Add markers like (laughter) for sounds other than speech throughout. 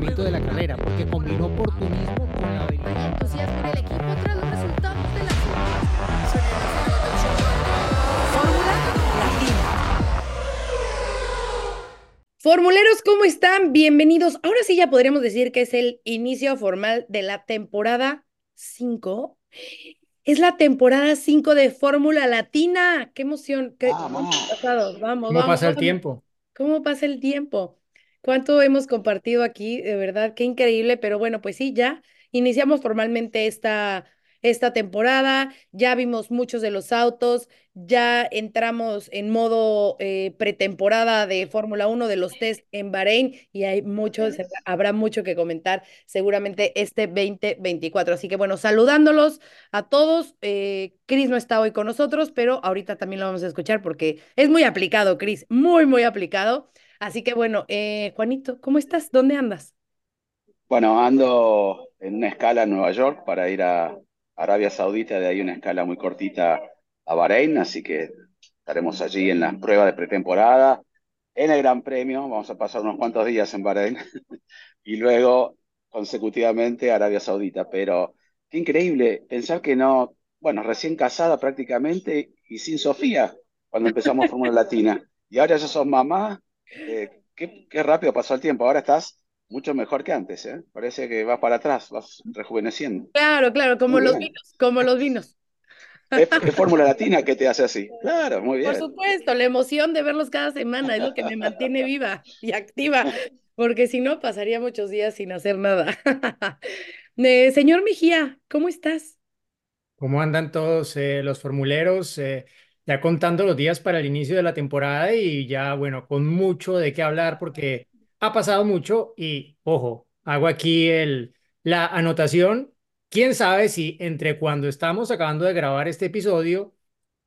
funcionamiento de la carrera, porque combinó oportunismo con la habilidad. entusiasmo en el equipo tras los resultados de la Fórmula Latina. Formuleros, ¿cómo están? Bienvenidos. Ahora sí ya podríamos decir que es el inicio formal de la temporada 5. Es la temporada 5 de Fórmula Latina. ¡Qué emoción! ¿Qué Vamos. pasado? Vamos, ¿Cómo vamos, pasa el tiempo? ¿Cómo pasa el tiempo? ¿Cuánto hemos compartido aquí? De verdad, qué increíble. Pero bueno, pues sí, ya iniciamos formalmente esta, esta temporada. Ya vimos muchos de los autos. Ya entramos en modo eh, pretemporada de Fórmula 1 de los test en Bahrein y hay mucho, habrá mucho que comentar seguramente este 2024. Así que bueno, saludándolos a todos. Eh, Chris no está hoy con nosotros, pero ahorita también lo vamos a escuchar porque es muy aplicado, Chris, muy, muy aplicado. Así que bueno, eh, Juanito, ¿cómo estás? ¿Dónde andas? Bueno, ando en una escala en Nueva York para ir a Arabia Saudita, de ahí una escala muy cortita a Bahrein, así que estaremos allí en las pruebas de pretemporada, en el Gran Premio, vamos a pasar unos cuantos días en Bahrein (laughs) y luego consecutivamente a Arabia Saudita, pero qué increíble pensar que no, bueno, recién casada prácticamente y sin Sofía cuando empezamos Fórmula (laughs) Latina y ahora ya sos mamá, eh, qué, qué rápido pasó el tiempo, ahora estás mucho mejor que antes, ¿eh? Parece que vas para atrás, vas rejuveneciendo. Claro, claro, como Muy los bien. vinos, como los vinos. Es, es Fórmula Latina que te hace así. Claro, muy Por bien. supuesto, la emoción de verlos cada semana es lo que me mantiene viva y activa, porque si no pasaría muchos días sin hacer nada. (laughs) Eh, señor Mejía, ¿cómo estás? ¿Cómo andan todos eh, los formuleros? Eh, ya contando los días para el inicio de la temporada y ya, bueno, con mucho de qué hablar porque ha pasado mucho y, ojo, hago aquí el, la anotación. ¿Quién sabe si entre cuando estamos acabando de grabar este episodio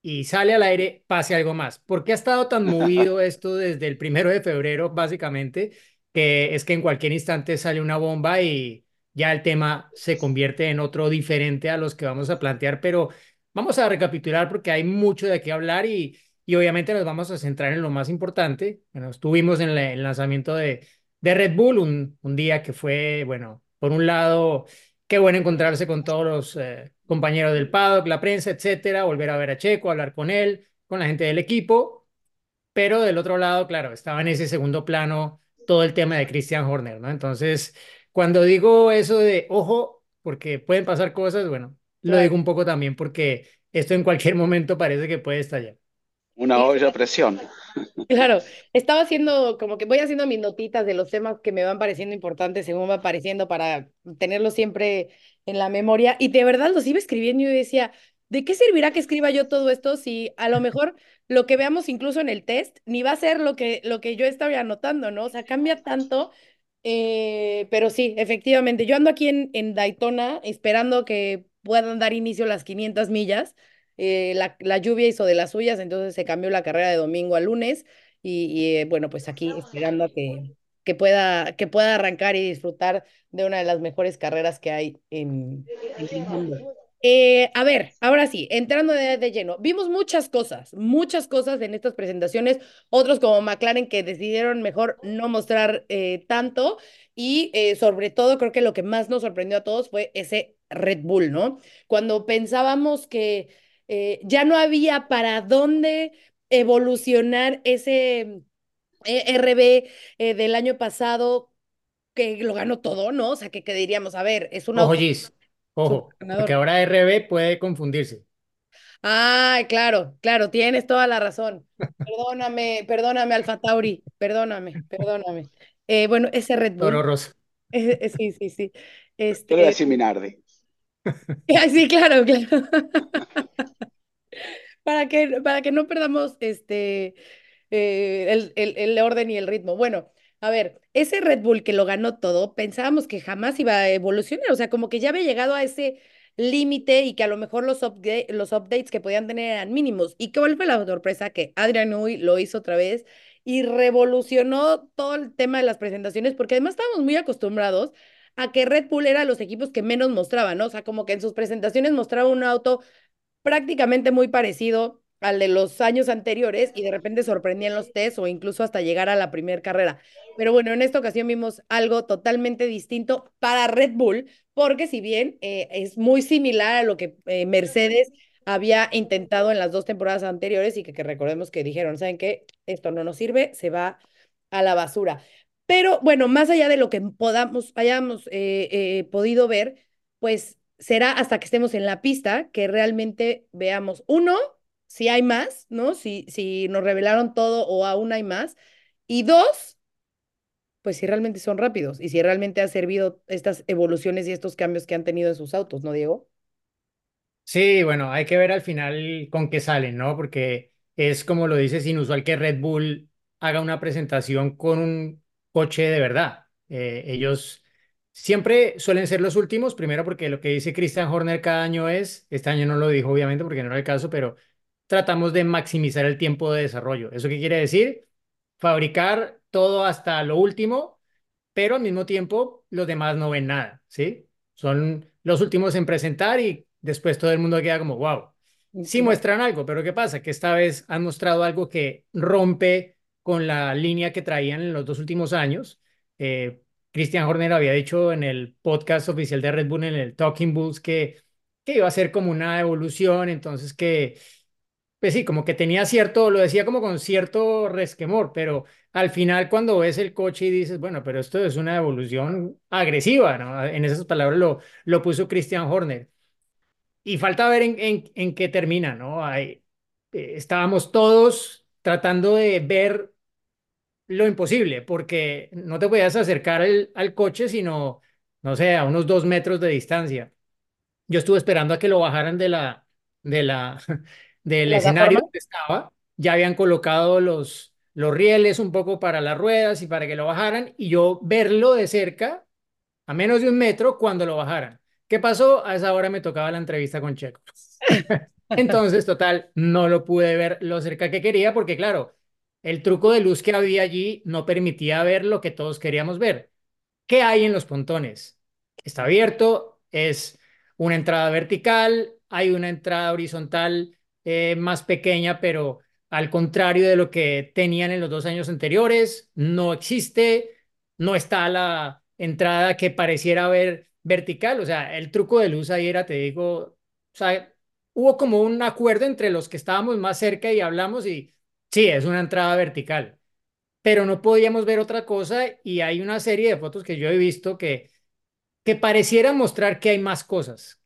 y sale al aire pase algo más? ¿Por qué ha estado tan movido (laughs) esto desde el primero de febrero, básicamente? Que es que en cualquier instante sale una bomba y ya el tema se convierte en otro diferente a los que vamos a plantear, pero vamos a recapitular porque hay mucho de qué hablar y, y obviamente nos vamos a centrar en lo más importante. Bueno, estuvimos en el lanzamiento de, de Red Bull, un, un día que fue, bueno, por un lado, qué bueno encontrarse con todos los eh, compañeros del paddock, la prensa, etcétera, volver a ver a Checo, hablar con él, con la gente del equipo, pero del otro lado, claro, estaba en ese segundo plano todo el tema de Christian Horner, ¿no? Entonces, cuando digo eso de ojo, porque pueden pasar cosas, bueno, lo Claro. digo un poco también porque esto en cualquier momento parece que puede estallar. Una olla a presión. (laughs) Claro, estaba haciendo como que voy haciendo mis notitas de los temas que me van pareciendo importantes según va apareciendo para tenerlos siempre en la memoria y de verdad los iba escribiendo y yo decía, ¿de qué servirá que escriba yo todo esto si a lo mejor lo que veamos incluso en el test ni va a ser lo que, lo que yo estaba anotando, ¿no? O sea, cambia tanto, eh, pero sí, efectivamente, yo ando aquí en, en Daytona esperando que puedan dar inicio las 500 millas. eh, la, la lluvia hizo de las suyas, entonces se cambió la carrera de domingo a lunes y, eh, bueno, pues aquí esperando a que, que pueda, que pueda arrancar y disfrutar de una de las mejores carreras que hay en, el mundo. Eh, a ver, ahora sí, entrando de, lleno, vimos muchas cosas, muchas cosas en estas presentaciones, otros como McLaren que decidieron mejor no mostrar tanto y sobre todo creo que lo que más nos sorprendió a todos fue ese Red Bull, ¿no? Cuando pensábamos que eh, ya no había para dónde evolucionar ese eh, RB eh, del año pasado que lo ganó todo, ¿no? O sea, que, que diríamos, a ver, es un Ojo, Gis, ojo, porque ahora RB puede confundirse. Ay, claro, claro, tienes toda la razón. Perdóname, perdóname, Alfa Tauri, perdóname, perdóname. Eh, bueno, ese Red Toro Bull, eh, eh, sí, sí, sí. Yo le voy a Este, decir Minardi. Ay, (laughs) sí, claro, claro. (laughs) Para que, para que no perdamos este, eh, el, el, el orden y el ritmo. Bueno, a ver, ese Red Bull que lo ganó todo, pensábamos que jamás iba a evolucionar, o sea, como que ya había llegado a ese límite y que a lo mejor los, los updates que podían tener eran mínimos. ¿Y cuál fue la sorpresa? Que Adrian Newey lo hizo otra vez y revolucionó todo el tema de las presentaciones, porque además estábamos muy acostumbrados a que Red Bull era los equipos que menos mostraban, ¿no? O sea, como que en sus presentaciones mostraba un auto prácticamente muy parecido al de los años anteriores y de repente sorprendían los test o incluso hasta llegar a la primera carrera. Pero bueno, en esta ocasión vimos algo totalmente distinto para Red Bull, porque si bien eh, es muy similar a lo que eh, Mercedes había intentado en las dos temporadas anteriores y que, que recordemos que dijeron, ¿saben qué? Esto no nos sirve, se va a la basura. Pero bueno, más allá de lo que podamos, hayamos eh, eh, podido ver, pues será hasta que estemos en la pista que realmente veamos, uno, si hay más, ¿no? Si, si nos revelaron todo o aún hay más. Y dos, pues si realmente son rápidos y si realmente ha servido estas evoluciones y estos cambios que han tenido en sus autos, ¿no, Diego? Sí, bueno, hay que ver al final con qué salen, ¿no? Porque es como lo dices, inusual que Red Bull haga una presentación con un coche de verdad. Eh, ellos siempre suelen ser los últimos, primero porque lo que dice Christian Horner cada año es, este año no lo dijo obviamente porque no era el caso, pero tratamos de maximizar el tiempo de desarrollo. ¿Eso qué quiere decir? Fabricar todo hasta lo último, pero al mismo tiempo los demás no ven nada, ¿sí? Son los últimos en presentar y después todo el mundo queda como, wow. Sí muestran algo, pero ¿qué pasa? Que esta vez han mostrado algo que rompe con la línea que traían en los dos últimos años. Eh, Christian Horner había dicho en el podcast oficial de Red Bull, en el Talking Bulls, que, que iba a ser como una evolución, entonces que, pues sí, como que tenía cierto, lo decía como con cierto resquemor, pero al final cuando ves el coche y dices, bueno, pero esto es una evolución agresiva. En esas palabras lo, lo puso Christian Horner. Y falta ver en, en, en qué termina, ¿no? Ahí, eh, estábamos todos tratando de ver lo imposible, porque no te podías acercar al, al coche, sino, no sé, a unos dos metros de distancia. Yo estuve esperando a que lo bajaran de la, de la, (laughs) del ¿La escenario donde estaba. Ya habían colocado los, los rieles un poco para las ruedas y para que lo bajaran, y yo verlo de cerca, a menos de un metro, cuando lo bajaran. ¿Qué pasó? A esa hora me tocaba la entrevista con Checo. (laughs) Entonces, total, no lo pude ver lo cerca que quería porque, claro, el truco de luz que había allí no permitía ver lo que todos queríamos ver. ¿Qué hay en los pontones? Está abierto, es una entrada vertical, hay una entrada horizontal eh, más pequeña, pero al contrario de lo que tenían en los dos años anteriores, no existe, no está la entrada que pareciera haber vertical, o sea, el truco de luz ahí era, te digo, o sea, hubo como un acuerdo entre los que estábamos más cerca y hablamos y sí, es una entrada vertical, pero no podíamos ver otra cosa y hay una serie de fotos que yo he visto que, que pareciera mostrar que hay más cosas,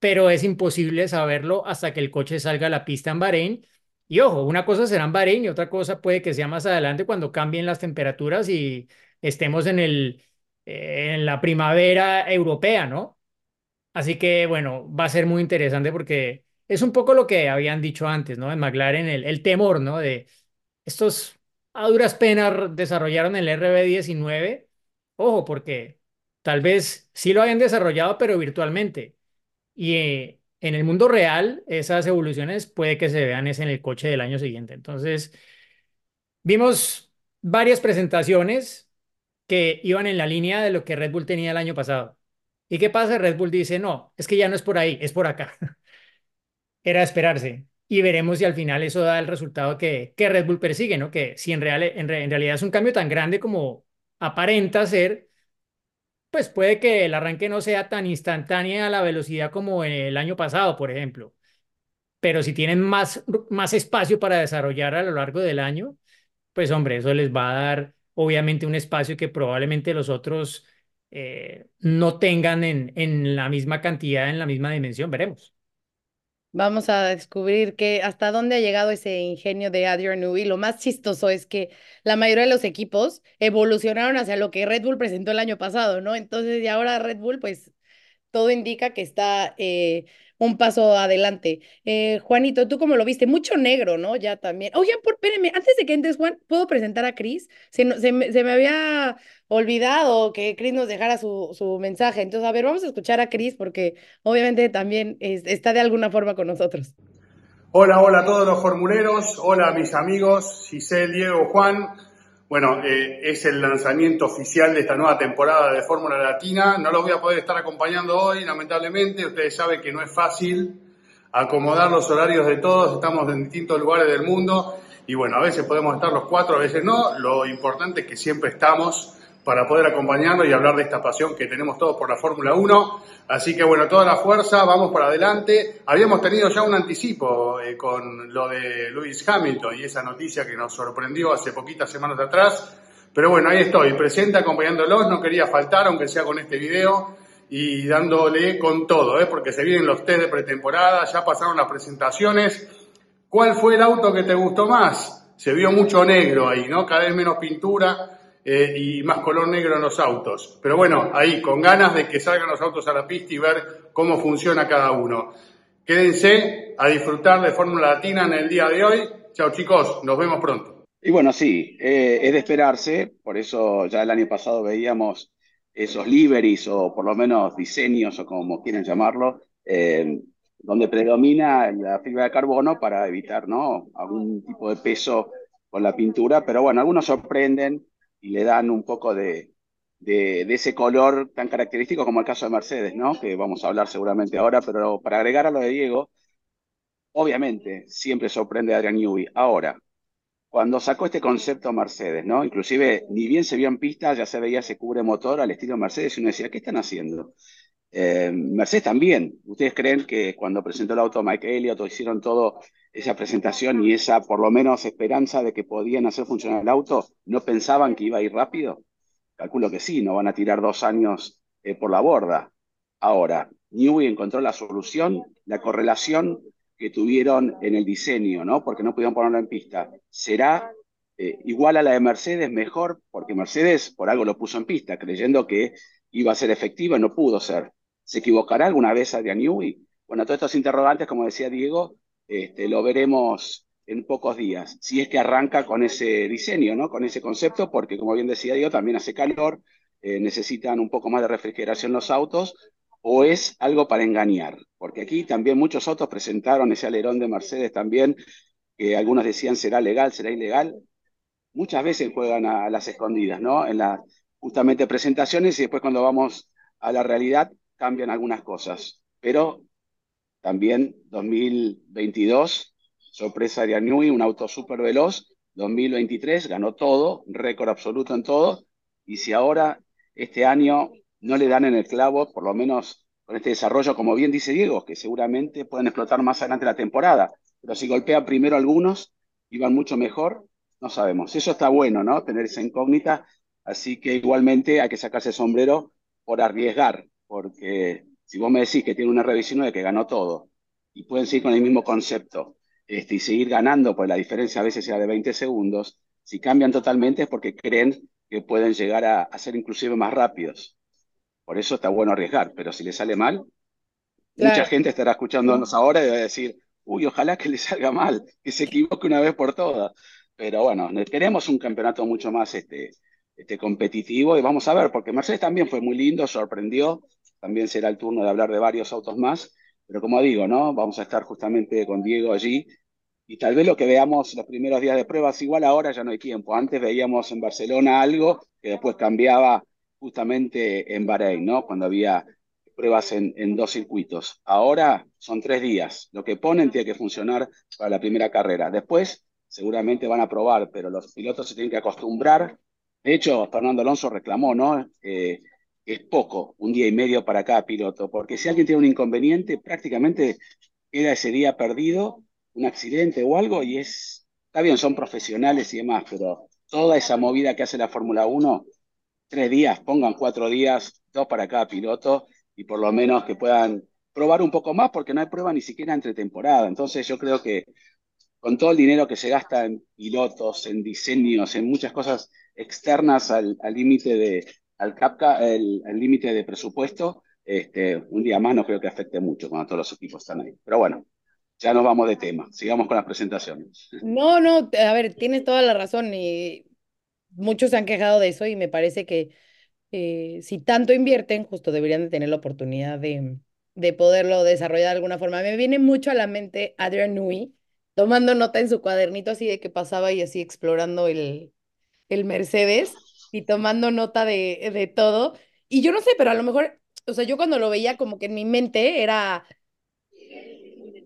pero es imposible saberlo hasta que el coche salga a la pista en Bahrein. Y ojo, una cosa será en Bahrein y otra cosa puede que sea más adelante cuando cambien las temperaturas y estemos en el, en la primavera europea, ¿no? Así que bueno, va a ser muy interesante porque es un poco lo que habían dicho antes, ¿no? En McLaren, el, el temor, ¿no? De estos a duras penas desarrollaron el RB19. Ojo, porque tal vez sí lo hayan desarrollado, pero virtualmente. Y eh, en el mundo real, esas evoluciones puede que se vean es en el coche del año siguiente. Entonces, vimos varias presentaciones que iban en la línea de lo que Red Bull tenía el año pasado. ¿Y qué pasa? Red Bull dice, no, es que ya no es por ahí, es por acá. (laughs) Era esperarse. Y veremos si al final eso da el resultado que, Red Bull persigue, ¿no? Que si en realidad es un cambio tan grande como aparenta ser, pues puede que el arranque no sea tan instantánea a la velocidad como el año pasado, por ejemplo. Pero si tienen más, más espacio para desarrollar a lo largo del año, pues hombre, eso les va a dar obviamente un espacio que probablemente los otros eh, no tengan en, en la misma cantidad, en la misma dimensión. Veremos. Vamos a descubrir que hasta dónde ha llegado ese ingenio de Adrian Newey. Lo más chistoso es que la mayoría de los equipos evolucionaron hacia lo que Red Bull presentó el año pasado, ¿no? Entonces, y ahora Red Bull, pues todo indica que está eh, un paso adelante. Eh, Juanito, ¿tú cómo lo viste? Mucho negro, ¿no? Ya también. Oye, por, espérenme, antes de que entres, Juan, ¿puedo presentar a Chris? Se, se, se me había olvidado que Chris nos dejara su, su mensaje. Entonces, a ver, vamos a escuchar a Chris porque obviamente también es- está de alguna forma con nosotros. Hola, hola a todos los formuleros, hola a mis amigos, Giselle, Diego, Juan. Bueno, eh, es el lanzamiento oficial de esta nueva temporada de Fórmula Latina. No los voy a poder estar acompañando hoy, lamentablemente. Ustedes saben que no es fácil acomodar los horarios de todos, estamos en distintos lugares del mundo y bueno, a veces podemos estar los cuatro, a veces no, lo importante es que siempre estamos para poder acompañarnos y hablar de esta pasión que tenemos todos por la Fórmula 1. Así que bueno, toda la fuerza, vamos para adelante. Habíamos tenido ya un anticipo eh, con lo de Lewis Hamilton y esa noticia que nos sorprendió hace poquitas semanas atrás. Pero bueno, ahí estoy, presente acompañándolos, no quería faltar, aunque sea con este video, y dándole con todo, ¿eh? porque se vienen los test de pretemporada, ya pasaron las presentaciones. ¿Cuál fue el auto que te gustó más? Se vio mucho negro ahí, ¿no? Cada vez menos pintura eh, y más color negro en los autos. Pero bueno, ahí, con ganas de que salgan los autos a la pista y ver cómo funciona cada uno. Quédense a disfrutar de Fórmula Latina en el día de hoy. Chao chicos, nos vemos pronto. Y bueno, sí, eh, es de esperarse, por eso ya el año pasado veíamos esos liveries o por lo menos diseños o como quieren llamarlo, eh, donde predomina la fibra de carbono para evitar ¿no? algún tipo de peso con la pintura, pero bueno, algunos sorprenden, y le dan un poco de, de, ese color tan característico como el caso de Mercedes, ¿no? Que vamos a hablar seguramente ahora, pero para agregar a lo de Diego, obviamente siempre sorprende a Adrian Newey. Ahora, cuando sacó este concepto Mercedes, ¿no? Inclusive, ni bien se vio en pista, ya se veía ese cubre motor al estilo Mercedes y uno decía, ¿qué están haciendo? Eh, Mercedes también. ¿Ustedes creen que cuando presentó el auto Mike Elliott o hicieron todo esa presentación y esa por lo menos esperanza de que podían hacer funcionar el auto, no pensaban que iba a ir rápido? Calculo que sí, no van a tirar dos años eh, por la borda. Ahora, Newey encontró la solución, la correlación que tuvieron en el diseño, ¿no? Porque no pudieron ponerlo en pista. ¿Será eh, igual a la de Mercedes, mejor? Porque Mercedes por algo lo puso en pista, creyendo que iba a ser efectiva no pudo ser. ¿Se equivocará alguna vez a Newey? Bueno, todos estos interrogantes, como decía Diego, este, lo veremos en pocos días, si es que arranca con ese diseño, ¿no? con ese concepto, porque como bien decía yo, también hace calor, eh, necesitan un poco más de refrigeración los autos, o es algo para engañar, porque aquí también muchos autos presentaron ese alerón de Mercedes también, que algunos decían será legal, será ilegal, muchas veces juegan a, las escondidas, ¿no? En las justamente presentaciones y después cuando vamos a la realidad cambian algunas cosas, pero también 2022, sorpresa de Anui, un auto súper veloz. 2023 ganó todo, récord absoluto en todo. Y si ahora, este año, no le dan en el clavo, por lo menos con este desarrollo, como bien dice Diego, que seguramente pueden explotar más adelante la temporada. Pero si golpean primero algunos y van mucho mejor, no sabemos. Eso está bueno, ¿no? Tener esa incógnita. Así que igualmente hay que sacarse el sombrero por arriesgar, porque si vos me decís que tiene una revisión de que ganó todo y pueden seguir con el mismo concepto este, y seguir ganando, pues la diferencia a veces sea de 20 segundos, si cambian totalmente es porque creen que pueden llegar a, ser inclusive más rápidos. Por eso está bueno arriesgar, pero si le sale mal, mucha gente estará escuchándonos ahora y va a decir, uy, ojalá que le salga mal, que se equivoque una vez por todas. Pero bueno, queremos un campeonato mucho más este, este competitivo y vamos a ver, porque Mercedes también fue muy lindo, sorprendió, también será el turno de hablar de varios autos más, pero como digo, ¿no? Vamos a estar justamente con Diego allí y tal vez lo que veamos los primeros días de pruebas, igual ahora ya no hay tiempo. Antes veíamos en Barcelona algo que después cambiaba justamente en Bahrein, ¿no? Cuando había pruebas en, en, dos circuitos. Ahora son tres días. Lo que ponen tiene que funcionar para la primera carrera. Después seguramente van a probar, pero los pilotos se tienen que acostumbrar. De hecho, Fernando Alonso reclamó, ¿no? Eh, es poco, un día y medio para cada piloto, porque si alguien tiene un inconveniente, prácticamente queda ese día perdido, un accidente o algo, y es, está bien, son profesionales y demás, pero toda esa movida que hace la Fórmula 1, tres días, pongan cuatro días, dos para cada piloto, y por lo menos que puedan probar un poco más, porque no hay prueba ni siquiera entre temporada. Entonces yo creo que con todo el dinero que se gasta en pilotos, en diseños, en muchas cosas externas al límite de, al CAPCA el límite de presupuesto, este, un día más no creo que afecte mucho cuando todos los equipos están ahí. Pero bueno, ya nos vamos de tema. Sigamos con las presentaciones. No, no, a ver, tienes toda la razón y muchos se han quejado de eso y me parece que eh, si tanto invierten, justo deberían de tener la oportunidad de, de poderlo desarrollar de alguna forma. Me viene mucho a la mente Adrian Nui tomando nota en su cuadernito así de que pasaba y así explorando el, el Mercedes y tomando nota de, de todo. Y yo no sé, pero a lo mejor, o sea, yo cuando lo veía como que en mi mente era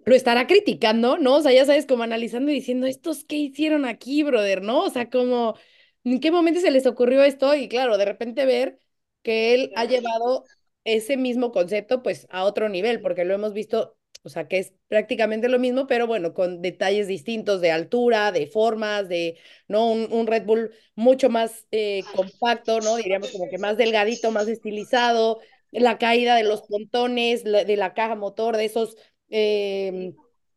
lo estará criticando, ¿no? O sea, ya sabes, como analizando y diciendo, ¿estos qué hicieron aquí, brother? ¿No? O sea, como, ¿en qué momento se les ocurrió esto? Y claro, de repente ver que él ha llevado ese mismo concepto, pues, a otro nivel, porque lo hemos visto, o sea, que es prácticamente lo mismo, pero bueno, con detalles distintos de altura, de formas, de, ¿no? Un, Red Bull mucho más eh, compacto, ¿no? Diríamos como que más delgadito, más estilizado, la caída de los pontones, de la caja motor, de esos eh,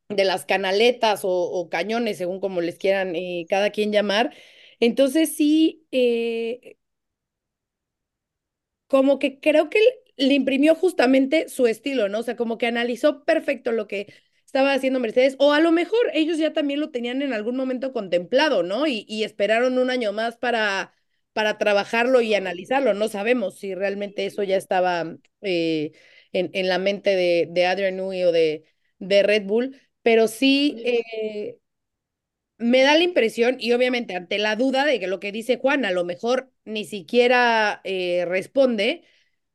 de las canaletas o, cañones, según como les quieran eh, cada quien llamar. Entonces sí, eh, como que creo que le imprimió justamente su estilo, ¿no? O sea, como que analizó perfecto lo que estaba haciendo Mercedes, o a lo mejor ellos ya también lo tenían en algún momento contemplado, ¿no? Y, y esperaron un año más para, para trabajarlo y analizarlo. No sabemos si realmente eso ya estaba eh, en, en, la mente de, de Adrian Newey o de, de Red Bull, pero sí eh, me da la impresión, y obviamente ante la duda de que lo que dice Juan a lo mejor ni siquiera eh, responde,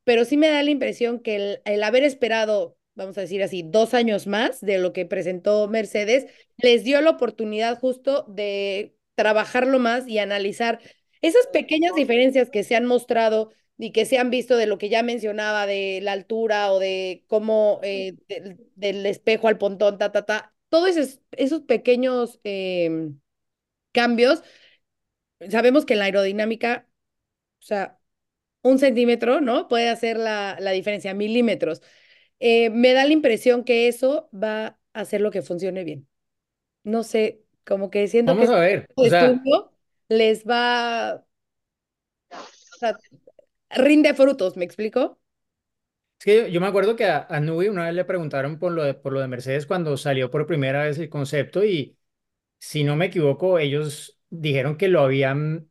pero sí me da la impresión que el, el haber esperado vamos a decir así, dos años más de lo que presentó Mercedes, les dio la oportunidad justo de trabajarlo más y analizar esas pequeñas diferencias que se han mostrado y que se han visto de lo que ya mencionaba, de la altura o de cómo eh, de, del espejo al pontón, ta, ta, ta, todos esos, esos pequeños eh, cambios, sabemos que en la aerodinámica, o sea, un centímetro, ¿no? Puede hacer la, la diferencia, milímetros. Eh, me da la impresión que eso va a hacer lo que funcione bien. No sé, como que siento Vamos que a ver, o este sea, les va, o sea, rinde frutos, ¿me explico? es que yo, yo me acuerdo que a, a una vez le preguntaron por lo de, por lo de Mercedes cuando salió por primera vez el concepto y si no me equivoco, ellos dijeron que lo habían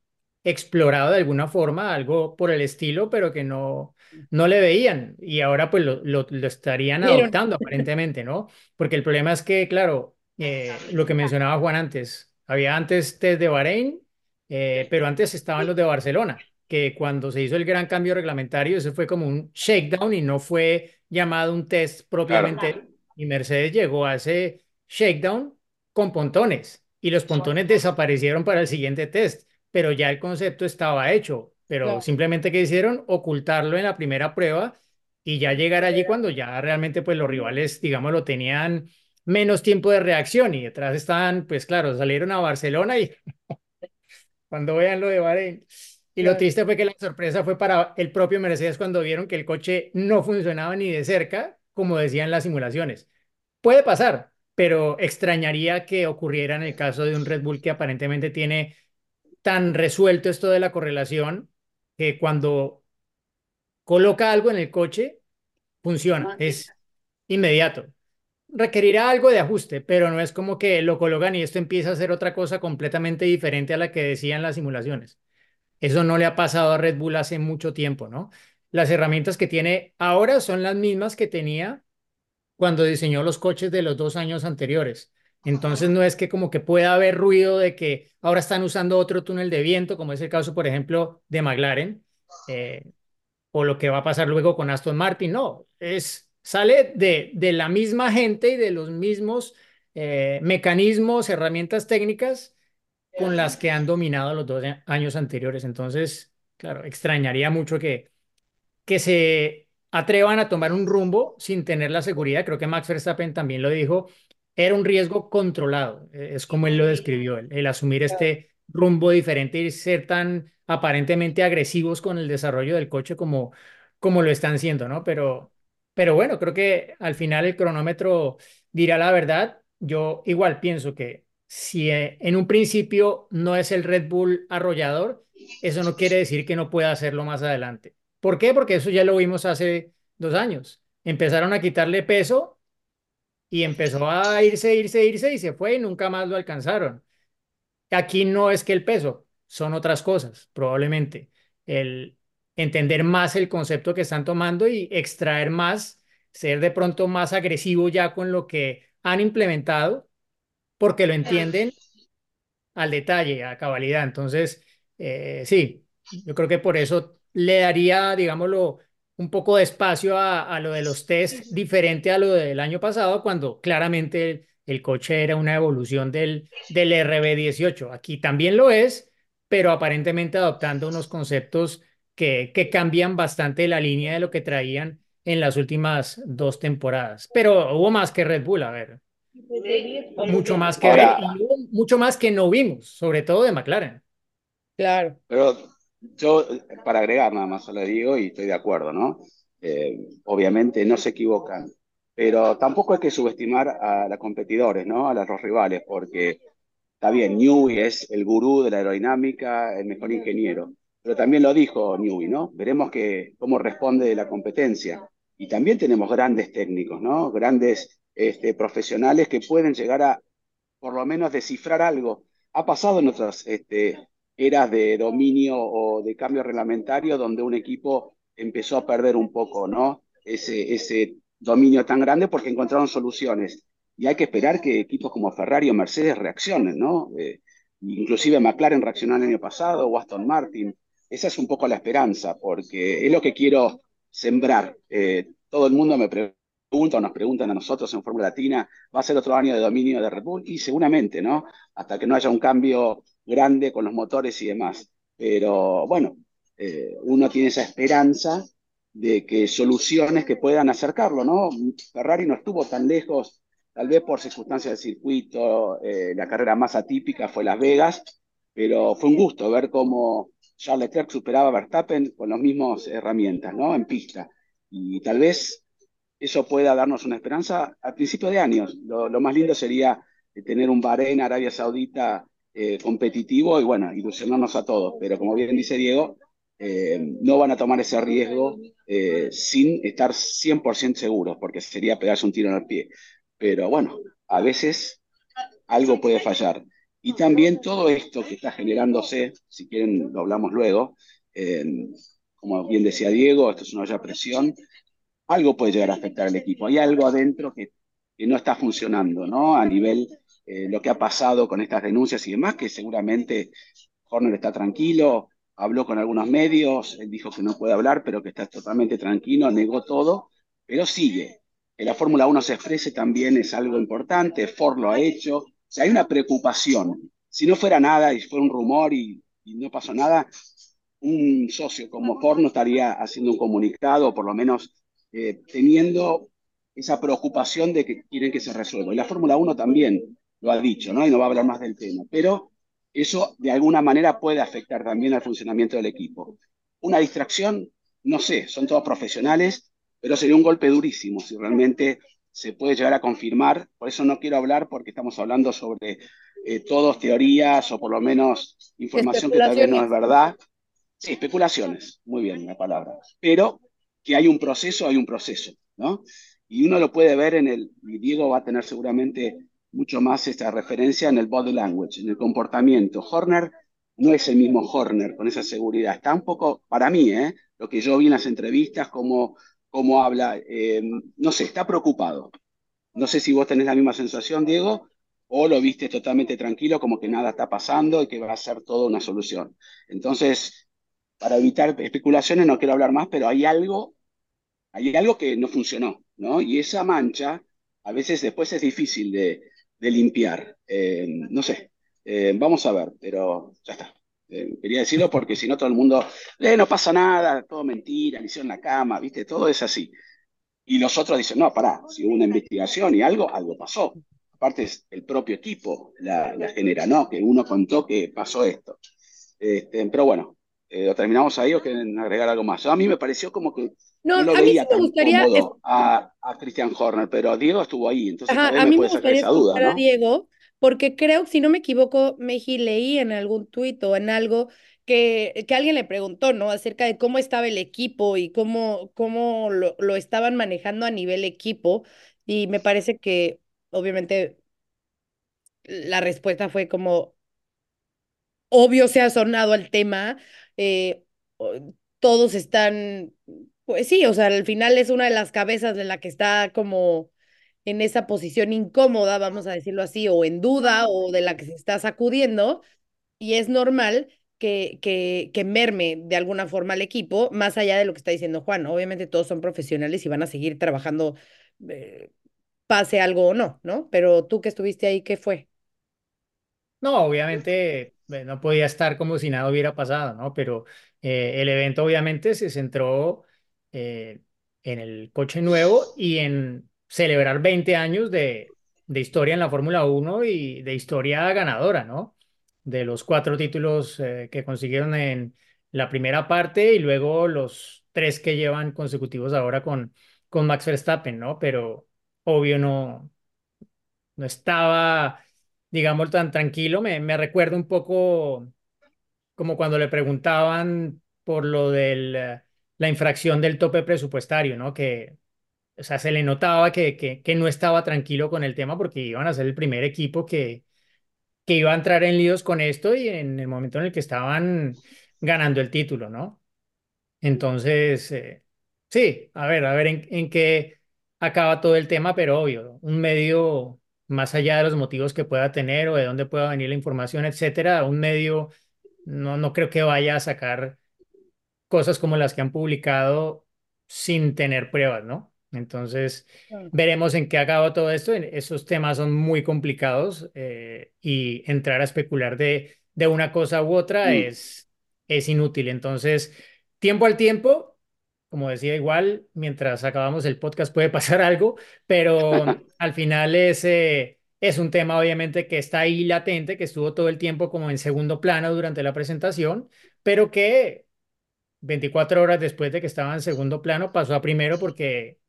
explorado de alguna forma, algo por el estilo, pero que no, no le veían. Y ahora pues lo, lo, lo estarían adoptando aparentemente, ¿no? Porque el problema es que, claro, eh, lo que mencionaba Juan antes, había antes test de Bahrein, eh, pero antes estaban los de Barcelona, que cuando se hizo el gran cambio reglamentario, eso fue como un shakedown y no fue llamado un test propiamente. Claro. Y Mercedes llegó a ese shakedown con pontones y los pontones desaparecieron para el siguiente test, pero ya el concepto estaba hecho, pero Claro. simplemente que hicieron ocultarlo en la primera prueba y ya llegar allí cuando ya realmente pues los rivales, digamos, lo tenían menos tiempo de reacción y detrás estaban, pues claro, salieron a Barcelona y (laughs) cuando vean lo de Bahrein. Y lo triste fue que la sorpresa fue para el propio Mercedes cuando vieron que el coche no funcionaba ni de cerca, como decían las simulaciones. Puede pasar, pero extrañaría que ocurriera en el caso de un Red Bull que aparentemente tiene tan resuelto esto de la correlación que cuando coloca algo en el coche, funciona, es inmediato. Requerirá algo de ajuste, pero no es como que lo colocan y esto empieza a ser otra cosa completamente diferente a la que decían las simulaciones. Eso no le ha pasado a Red Bull hace mucho tiempo, ¿no? Las herramientas que tiene ahora son las mismas que tenía cuando diseñó los coches de los dos años anteriores. Entonces no es que como que pueda haber ruido de que ahora están usando otro túnel de viento, como es el caso, por ejemplo, de McLaren, eh, o lo que va a pasar luego con Aston Martin. No, es, sale de, de la misma gente y de los mismos eh, mecanismos, herramientas técnicas con las que han dominado los dos años anteriores. Entonces, claro, extrañaría mucho que, que se atrevan a tomar un rumbo sin tener la seguridad. Creo que Max Verstappen también lo dijo. Era un riesgo controlado, eh, es como él lo describió, el, el asumir este rumbo diferente y ser tan aparentemente agresivos con el desarrollo del coche como, como lo están siendo, ¿no? Pero, pero bueno, creo que al final el cronómetro dirá la verdad. Yo igual pienso que si eh, en un principio no es el Red Bull arrollador, eso no quiere decir que no pueda hacerlo más adelante. ¿Por qué? Porque eso ya lo vimos hace dos años. Empezaron a quitarle peso y empezó a irse, irse, irse y se fue y nunca más lo alcanzaron. Aquí no es que el peso, son otras cosas, probablemente. El entender más el concepto que están tomando y extraer más, ser de pronto más agresivo ya con lo que han implementado, porque lo entienden al detalle, a cabalidad. Entonces, eh, sí, yo creo que por eso le daría, digámoslo, un poco de espacio a, a lo de los test diferente a lo del año pasado, cuando claramente el, el coche era una evolución del, del RB18. Aquí también lo es, pero aparentemente adoptando unos conceptos que, que cambian bastante la línea de lo que traían en las últimas dos temporadas. Pero hubo más que Red Bull, a ver. Mucho más que Ahora- ver y hubo mucho más que no vimos, sobre todo de McLaren. Claro. Pero yo, para agregar nada más, solo digo y estoy de acuerdo, ¿no? Eh, obviamente no se equivocan, pero tampoco hay que subestimar a los competidores, ¿no? A los rivales, porque está bien, Newey es el gurú de la aerodinámica, el mejor ingeniero, pero también lo dijo Newey, ¿no? Veremos que, cómo responde la competencia. Y también tenemos grandes técnicos, ¿no? Grandes este, profesionales que pueden llegar a, por lo menos, descifrar algo. Ha pasado en otras este, eras de dominio o de cambio reglamentario donde un equipo empezó a perder un poco, ¿no? Ese, dominio tan grande porque encontraron soluciones. Y hay que esperar que equipos como Ferrari o Mercedes reaccionen, ¿no? Eh, inclusive McLaren reaccionó el año pasado, o Aston Martin. Esa es un poco la esperanza, porque es lo que quiero sembrar. Eh, todo el mundo me pregunta o nos preguntan a nosotros en Fórmula Latina, ¿va a ser otro año de dominio de Red Bull? Y seguramente, ¿no? Hasta que no haya un cambio grande con los motores y demás. Pero bueno, eh, uno tiene esa esperanza de que soluciones que puedan acercarlo, ¿no? Ferrari no estuvo tan lejos, tal vez por circunstancias del circuito, eh, la carrera más atípica fue Las Vegas, pero fue un gusto ver cómo Charles Leclerc superaba a Verstappen con las mismas herramientas, ¿no? En pista. Y tal vez eso pueda darnos una esperanza al principio de años. Lo, más lindo sería tener un Bahrein, Arabia Saudita eh, competitivo y bueno, ilusionarnos a todos. Pero como bien dice Diego, eh, no van a tomar ese riesgo eh, sin estar 100% seguros, porque sería pegarse un tiro en el pie. Pero bueno, a veces algo puede fallar. Y también todo esto que está generándose, si quieren lo hablamos luego, eh, como bien decía Diego, esto es una a presión, algo puede llegar a afectar al equipo. Hay algo adentro que, no está funcionando, ¿no? A nivel eh, lo que ha pasado con estas denuncias y demás, que seguramente Horner está tranquilo, habló con algunos medios, dijo que no puede hablar, pero que está totalmente tranquilo, negó todo, pero sigue. Que la Fórmula 1 se exprese también es algo importante, Ford lo ha hecho, o hay una preocupación. Si no fuera nada y fuera un rumor y, y no pasó nada, un socio como Ford no estaría haciendo un comunicado, o por lo menos eh, teniendo esa preocupación de que quieren que se resuelva. Y la Fórmula 1 también lo ha dicho, ¿no? Y no va a hablar más del tema. Pero eso de alguna manera puede afectar también al funcionamiento del equipo. Una distracción, no sé, son todos profesionales, pero sería un golpe durísimo si realmente se puede llegar a confirmar. Por eso no quiero hablar porque estamos hablando sobre eh, todos teorías o por lo menos información que tal vez no es verdad. Sí, especulaciones, muy bien la palabra. Pero que hay un proceso, hay un proceso, ¿no? Y uno lo puede ver en el, Diego va a tener seguramente mucho más esta referencia en el body language, en el comportamiento. Horner no es el mismo Horner con esa seguridad. Está un poco, para mí, ¿eh? lo que yo vi en las entrevistas, cómo, cómo habla, eh, no sé, está preocupado. No sé si vos tenés la misma sensación, Diego, o lo viste totalmente tranquilo, como que nada está pasando y que va a ser toda una solución. Entonces, para evitar especulaciones, no quiero hablar más, pero hay algo, hay algo que no funcionó, ¿no? Y esa mancha, a veces después es difícil de, limpiar. Eh, no sé, eh, vamos a ver, pero ya está. Eh, quería decirlo porque si no todo el mundo, no pasa nada, todo mentira, le hicieron la cama, ¿viste? Todo es así. Y los otros dicen, no, pará, si hubo una investigación y algo, algo pasó. Aparte es el propio equipo la, genera, ¿no? Que uno contó que pasó esto. Este, pero bueno, ¿lo terminamos ahí o quieren agregar algo más? A mí me pareció como que No, a mí sí me gustaría, a, a Christian Horner, pero Diego estuvo ahí, entonces Ajá, a mí me gustaría esa duda, a. Diego, porque creo, si no me equivoco, Meji, leí en algún tuit o en algo que, que alguien le preguntó, ¿no? Acerca de cómo estaba el equipo y cómo, cómo lo, lo estaban manejando a nivel equipo. Y me parece que, obviamente, la respuesta fue como, obvio se ha sonado el tema, eh, todos están, pues sí, o sea, al final es una de las cabezas de la que está como en esa posición incómoda, vamos a decirlo así, o en duda, o de la que se está sacudiendo, y es normal, que, que, que merme de alguna forma al equipo, más allá de lo que está diciendo Juan. Obviamente todos son profesionales y van a seguir trabajando, eh, pase algo o no, ¿no? Pero tú que estuviste ahí, ¿qué fue? No, obviamente eh, no podía estar como si nada hubiera pasado, ¿no? Pero eh, el evento obviamente se centró eh, en el coche nuevo y en celebrar 20 años de, de historia en la Fórmula Uno y de historia ganadora, ¿no? De los cuatro títulos eh, que consiguieron en la primera parte y luego los tres que llevan consecutivos ahora con, con Max Verstappen, ¿no? Pero obvio no, no estaba, digamos, tan tranquilo. Me, me recuerda un poco como cuando le preguntaban por lo de la infracción del tope presupuestario, ¿no? Que, o sea, se le notaba que, que, no estaba tranquilo con el tema porque iban a ser el primer equipo que, que iba a entrar en líos con esto y en el momento en el que estaban ganando el título, ¿no? Entonces, eh, sí, a ver, a ver en, en qué acaba todo el tema, pero obvio, un medio, más allá de los motivos que pueda tener o de dónde pueda venir la información, etcétera, un medio no, no creo que vaya a sacar cosas como las que han publicado sin tener pruebas, ¿no? Entonces, veremos en qué acaba todo esto. Esos temas son muy complicados eh, y entrar a especular de, de una cosa u otra Mm. es, es inútil. Entonces, tiempo al tiempo, como decía, igual, mientras acabamos el podcast puede (laughs) pasar algo, pero (laughs) al final es, eh, es un tema obviamente que está ahí latente, que estuvo todo el tiempo como en segundo plano durante la presentación, pero que 24 horas después de que estaba en segundo plano pasó a primero porque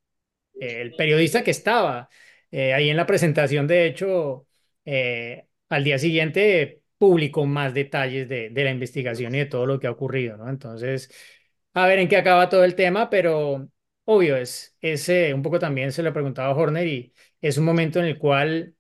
eh, el periodista que estaba eh, ahí en la presentación, de hecho, eh, al día siguiente publicó más detalles de, la investigación y de todo lo que ha ocurrido, ¿no? Entonces, a ver en qué acaba todo el tema, pero obvio es, es eh, un poco también se lo preguntaba a Horner y es un momento en el cual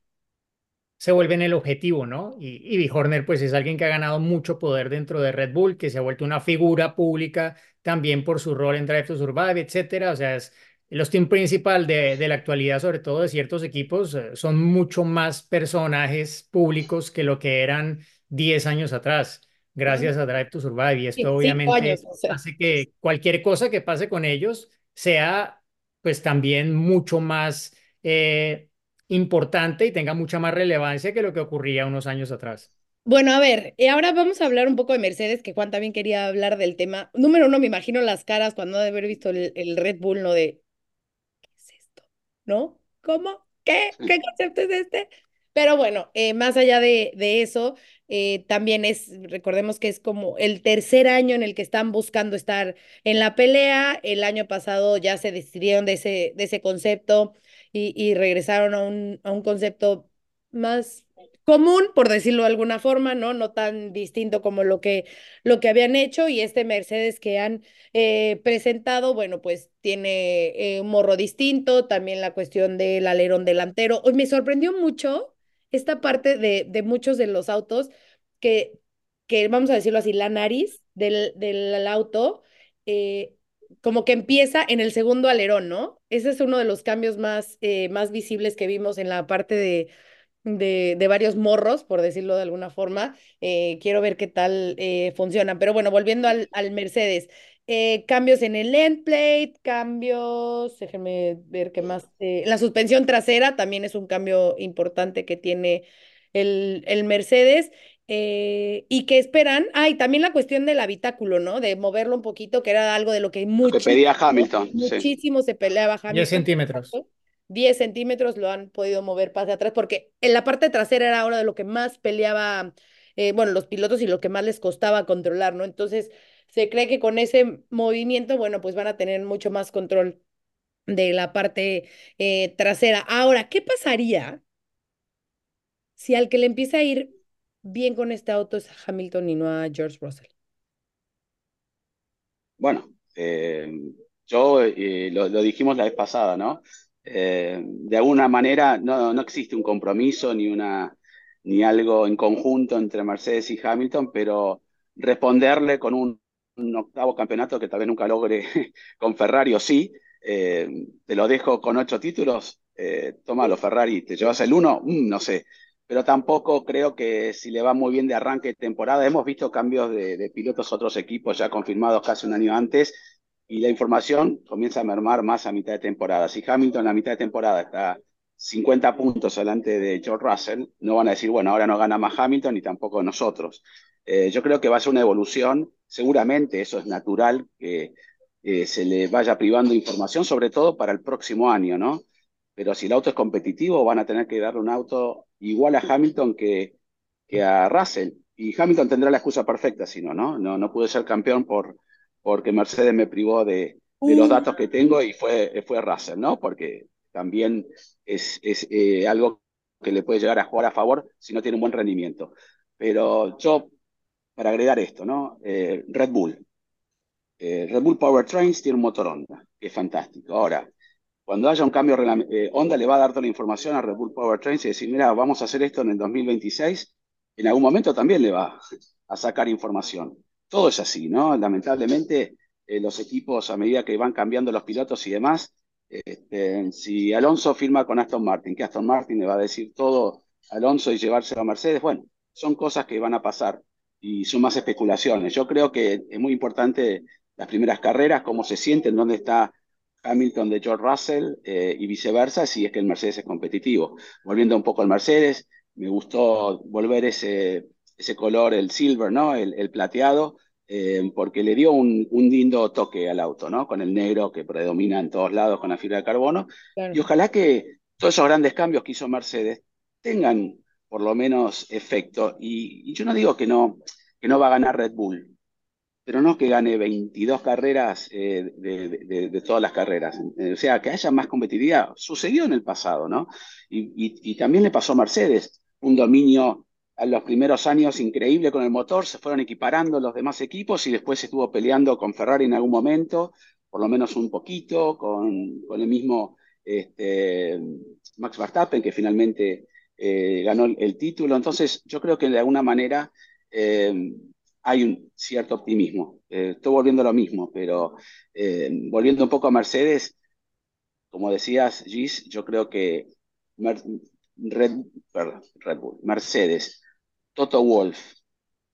se vuelven el objetivo, ¿no? Y, y Horner, pues es alguien que ha ganado mucho poder dentro de Red Bull, que se ha vuelto una figura pública también por su rol en Drive to Survive, etcétera. O sea, es, los team principal de, de la actualidad, sobre todo de ciertos equipos, eh, son mucho más personajes públicos que lo que eran 10 años atrás, gracias a Drive to Survive. Y esto Sí, cinco años, obviamente o sea. hace que cualquier cosa que pase con ellos sea, pues también mucho más... eh, importante y tenga mucha más relevancia que lo que ocurría unos años atrás. Bueno, a ver, y ahora vamos a hablar un poco de Mercedes, que Juan también quería hablar del tema. Número uno, me imagino las caras cuando ha de haber visto el, el Red Bull, ¿no? De, ¿qué es esto? ¿No? ¿Cómo? ¿Qué? ¿Qué concepto es este? Pero bueno, eh, más allá de, de eso, eh, también es, recordemos que es como el tercer año en el que están buscando estar en la pelea. El año pasado ya se decidieron de ese, de ese concepto y, y regresaron a un, a un concepto más común, por decirlo de alguna forma, ¿no? No tan distinto como lo que, lo que habían hecho y este Mercedes que han eh, presentado, bueno, pues tiene eh, un morro distinto, también la cuestión del alerón delantero. Hoy me sorprendió mucho esta parte de, de muchos de los autos que, que, vamos a decirlo así, la nariz del, del auto eh, como que empieza en el segundo alerón, ¿no? Ese es uno de los cambios más, eh, más visibles que vimos en la parte de, de, de varios morros, por decirlo de alguna forma. Eh, quiero ver qué tal eh, funcionan. Pero bueno, volviendo al, al Mercedes. Eh, cambios en el end plate, cambios, déjenme ver qué más. La suspensión trasera también es un cambio importante que tiene el, el Mercedes. Eh, y que esperan, ah, y también la cuestión del habitáculo, ¿no? De moverlo un poquito, que era algo de lo que muchísimo, pedía Hamilton, sí. muchísimo se peleaba 10 Hamilton. centímetros. 10 centímetros lo han podido mover para atrás, porque en la parte trasera era ahora de lo que más peleaba, eh, bueno, los pilotos y lo que más les costaba controlar, ¿no? Entonces, se cree que con ese movimiento, bueno, pues van a tener mucho más control de la parte eh, trasera. Ahora, ¿qué pasaría si al que le empieza a ir bien con este auto es a Hamilton y no a George Russell? Bueno, eh, yo eh, lo, dijimos la vez pasada, ¿no? Eh, de alguna manera no, no existe un compromiso ni una ni algo en conjunto entre Mercedes y Hamilton, pero responderle con un, octavo campeonato que tal vez nunca logre (laughs) con Ferrari o sí, te lo dejo con ocho títulos, eh, tómalo Ferrari, te llevas el uno, mm, no sé, pero tampoco creo que si le va muy bien de arranque de temporada, hemos visto cambios de, pilotos otros equipos ya confirmados casi un año antes, y la información comienza a mermar más a mitad de temporada. Si Hamilton a mitad de temporada está 50 puntos delante de George Russell, no van a decir, bueno, ahora no gana más Hamilton ni tampoco nosotros. Eh, yo creo que va a ser una evolución, seguramente eso es natural, que se le vaya privando información, sobre todo para el próximo año, ¿no? Pero si el auto es competitivo, van a tener que darle un auto igual a Hamilton que, que a Russell. Y Hamilton tendrá la excusa perfecta, si no, ¿no? No, no pude ser campeón por, porque Mercedes me privó de, de los datos que tengo y fue, fue Russell, ¿no? Porque también es, es eh, algo que le puede llegar a jugar a favor si no tiene un buen rendimiento. Pero yo, para agregar esto, ¿no? Eh, Red Bull. Eh, Red Bull Powertrains tiene un motor Honda, que es fantástico. Ahora, cuando haya un cambio, eh, Honda le va a dar toda la información a Red Bull Powertrains y decir, mira, vamos a hacer esto en el 2026. En algún momento también le va a sacar información todo es así, ¿no? Lamentablemente, eh, los equipos, a medida que van cambiando los pilotos y demás, este, si Alonso firma con Aston Martin, que Aston Martin le va a decir todo a Alonso y llevárselo a Mercedes, bueno, son cosas que van a pasar y son más especulaciones. Yo creo que es muy importante las primeras carreras, cómo se sienten, dónde está Hamilton de George Russell eh, y viceversa, si es que el Mercedes es competitivo. Volviendo un poco al Mercedes, me gustó volver ese ese color, el silver, ¿no? El, plateado, eh, porque le dio un, un, lindo toque al auto, ¿no? Con el negro que predomina en todos lados con la fibra de carbono. Y ojalá que todos esos grandes cambios que hizo Mercedes tengan por lo menos efecto. Y, yo no digo que no, que no va a ganar Red Bull, pero no que gane 22 carreras eh, de, todas las carreras. o sea, que haya más competitividad. Sucedió en el pasado, ¿no? Y, también le pasó a Mercedes un dominio a los primeros años increíble con el motor, se fueron equiparando los demás equipos y después estuvo peleando con Ferrari en algún momento, por lo menos un poquito, con, el mismo este, Max Verstappen, que finalmente eh, ganó el, título. Entonces, yo creo que de alguna manera eh, hay un cierto optimismo. Eh, estoy volviendo a lo mismo, pero volviendo un poco a Mercedes, como decías, Gis, yo creo que Red, perdón, Red Bull, Mercedes Toto Wolf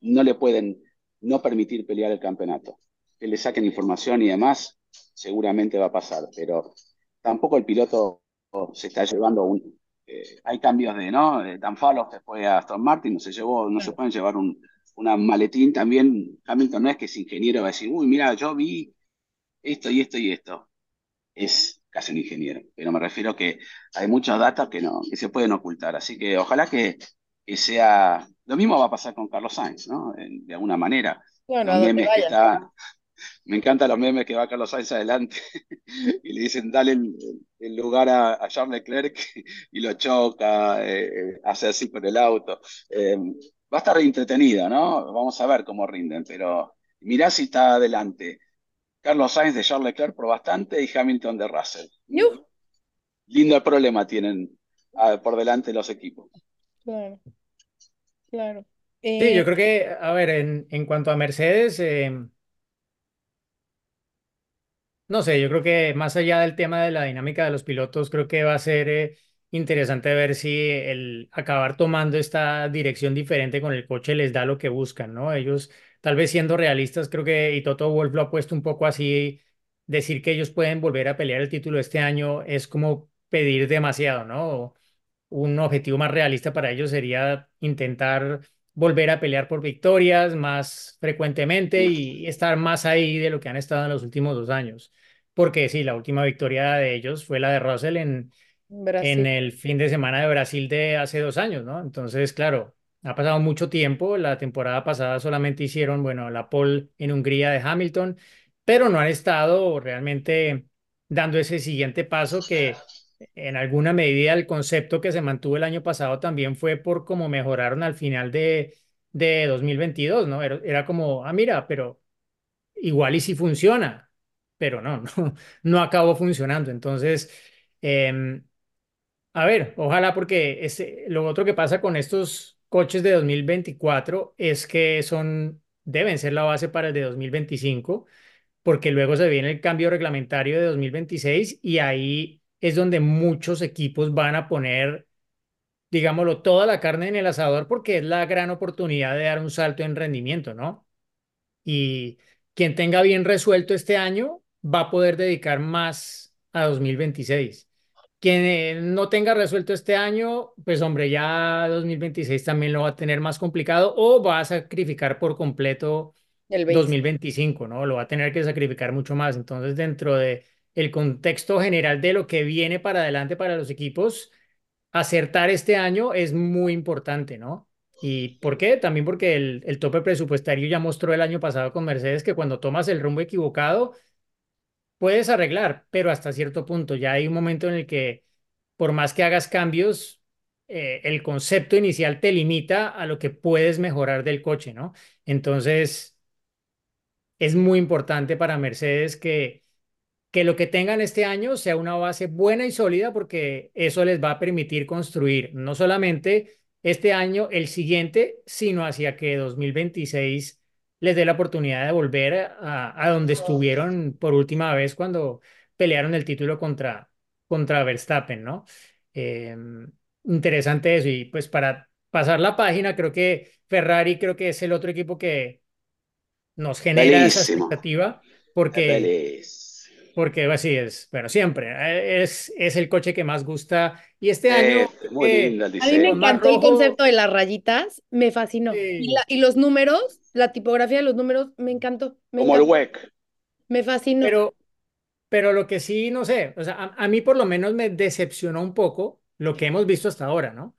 no le pueden no permitir pelear el campeonato. Que le saquen información y demás, seguramente va a pasar, pero tampoco el piloto se está llevando un... Eh, hay cambios de, ¿no? De Danfalos fue a Aston Martin, no se llevó, no se pueden llevar un una maletín también. Hamilton no es que es ingeniero, va a decir, uy, mira, yo vi esto y esto y esto. Es casi un ingeniero, pero me refiero que hay muchos datos que no, que se pueden ocultar. Así que ojalá que que sea... Lo mismo va a pasar con Carlos Sainz, ¿no? De alguna manera. Bueno, los memes que está... Me encantan los memes que va Carlos Sainz adelante (laughs) y le dicen, dale el, lugar a, Charles Leclerc (laughs) y lo choca, eh, eh, hace así con el auto. Eh, va a estar entretenido, ¿no? Vamos a ver cómo rinden, pero mirá si está adelante. Carlos Sainz de Charles Leclerc por bastante y Hamilton de Russell. Lindo problema tienen ah, por delante los equipos. Claro, claro. Sí, yo Eh, creo que, a ver, en, en cuanto a Mercedes, eh, no sé, yo creo que más allá del tema de la dinámica de los pilotos, creo que va a ser eh, interesante ver si el acabar tomando esta dirección diferente con el coche les da lo que buscan, ¿no? Ellos, tal vez siendo realistas, creo que, y Toto Wolff lo ha puesto un poco así, decir que ellos pueden volver a pelear el título este año es como pedir demasiado, ¿no? un objetivo más realista para ellos sería intentar volver a pelear por victorias más frecuentemente y estar más ahí de lo que han estado en los últimos dos años. Porque sí, la última victoria de ellos fue la de Russell en, en Brasil. el fin de semana de Brasil de hace dos años, ¿no? Entonces, claro, ha pasado mucho tiempo. La temporada pasada solamente hicieron, bueno, la pole en Hungría de Hamilton, pero no han estado realmente dando ese siguiente paso que en alguna medida el concepto que se mantuvo el año pasado también fue por cómo mejoraron al final de, de 2022, ¿no? Era, era como, ah, mira, pero igual y si funciona, pero no, (laughs) no, no acabó funcionando. Entonces, eh, a ver, ojalá porque lo otro que pasa con estos coches de 2024 es que son, deben ser la base para el de 2025, porque luego se viene el cambio reglamentario de 2026 y ahí es donde muchos equipos van a poner digámoslo, toda la carne en el asador porque es la gran oportunidad de dar un salto en rendimiento, ¿no? Y quien tenga bien resuelto este año va a poder dedicar más a 2026. Quien eh, no tenga resuelto este año, pues hombre, ya 2026 también lo va a tener más complicado o va a sacrificar por completo El 20. 2025, ¿no? Lo va a tener que sacrificar mucho más. Entonces, dentro de el contexto general de lo que viene para adelante para los equipos, acertar este año es muy importante, ¿no? ¿Y por qué? También porque el, el tope presupuestario ya mostró el año pasado con Mercedes que cuando tomas el rumbo equivocado, puedes arreglar, pero hasta cierto punto ya hay un momento en el que por más que hagas cambios, eh, el concepto inicial te limita a lo que puedes mejorar del coche, ¿no? Entonces, es muy importante para Mercedes que que lo que tengan este año sea una base buena y sólida porque eso les va a permitir construir no solamente este año, el siguiente, sino hacia que 2026 les dé la oportunidad de volver a, a donde estuvieron por última vez cuando pelearon el título contra, contra Verstappen, ¿no? Eh, interesante eso y pues para pasar la página, creo que Ferrari creo que es el otro equipo que nos genera esa expectativa es porque porque así es, bueno, siempre eh, es, es el coche que más gusta. Y este año, muy eh, lindo A mí me encantó el concepto de las rayitas, me fascinó. Y, sí, la, y los números, la tipografía de los números, me encantó, me Como el WEC. me fascinó. pero, pero lo que sí, no sé, o sea, a, a mí por lo menos me decepcionó un poco lo que hemos visto hasta ahora, ¿no?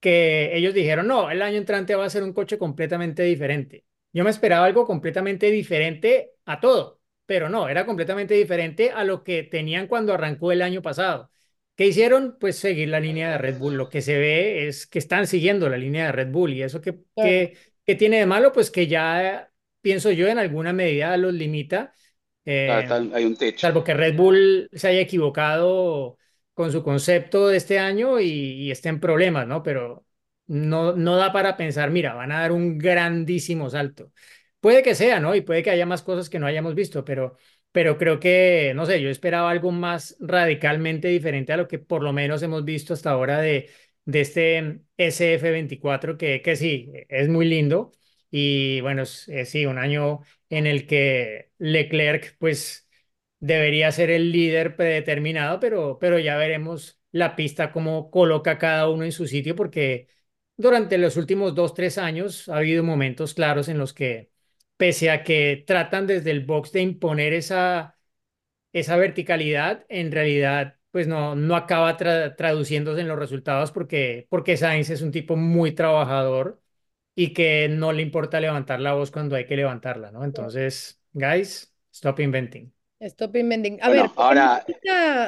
que ellos dijeron, no, el año entrante va a ser un coche completamente diferente. Yo me esperaba algo completamente diferente a todo, pero no, era completamente diferente a lo que tenían cuando arrancó el año pasado. ¿Qué hicieron? Pues seguir la línea de Red Bull. Lo que se ve es que están siguiendo la línea de Red Bull y eso que, que, que tiene de malo, pues que ya pienso yo en alguna medida los limita. Eh, hay un techo. salvo que Red Bull se haya equivocado con su concepto de este año y, y esté en problemas, ¿no? Pero no, no da para pensar, mira, van a dar un grandísimo salto. Puede que sea, ¿no? Y puede que haya más cosas que no hayamos visto, pero, pero creo que, no sé, yo esperaba algo más radicalmente diferente a lo que por lo menos hemos visto hasta ahora de, de este SF24, que, que sí, es muy lindo. Y bueno, sí, un año en el que Leclerc, pues debería ser el líder predeterminado, pero, pero ya veremos la pista cómo coloca cada uno en su sitio, porque durante los últimos dos, tres años ha habido momentos claros en los que, pese a que tratan desde el box de imponer esa, esa verticalidad, en realidad, pues no, no acaba tra- traduciéndose en los resultados porque, porque Sainz es un tipo muy trabajador y que no le importa levantar la voz cuando hay que levantarla, ¿no? Entonces, guys, stop inventing. Stop inventing. A Bueno, ver, ahora,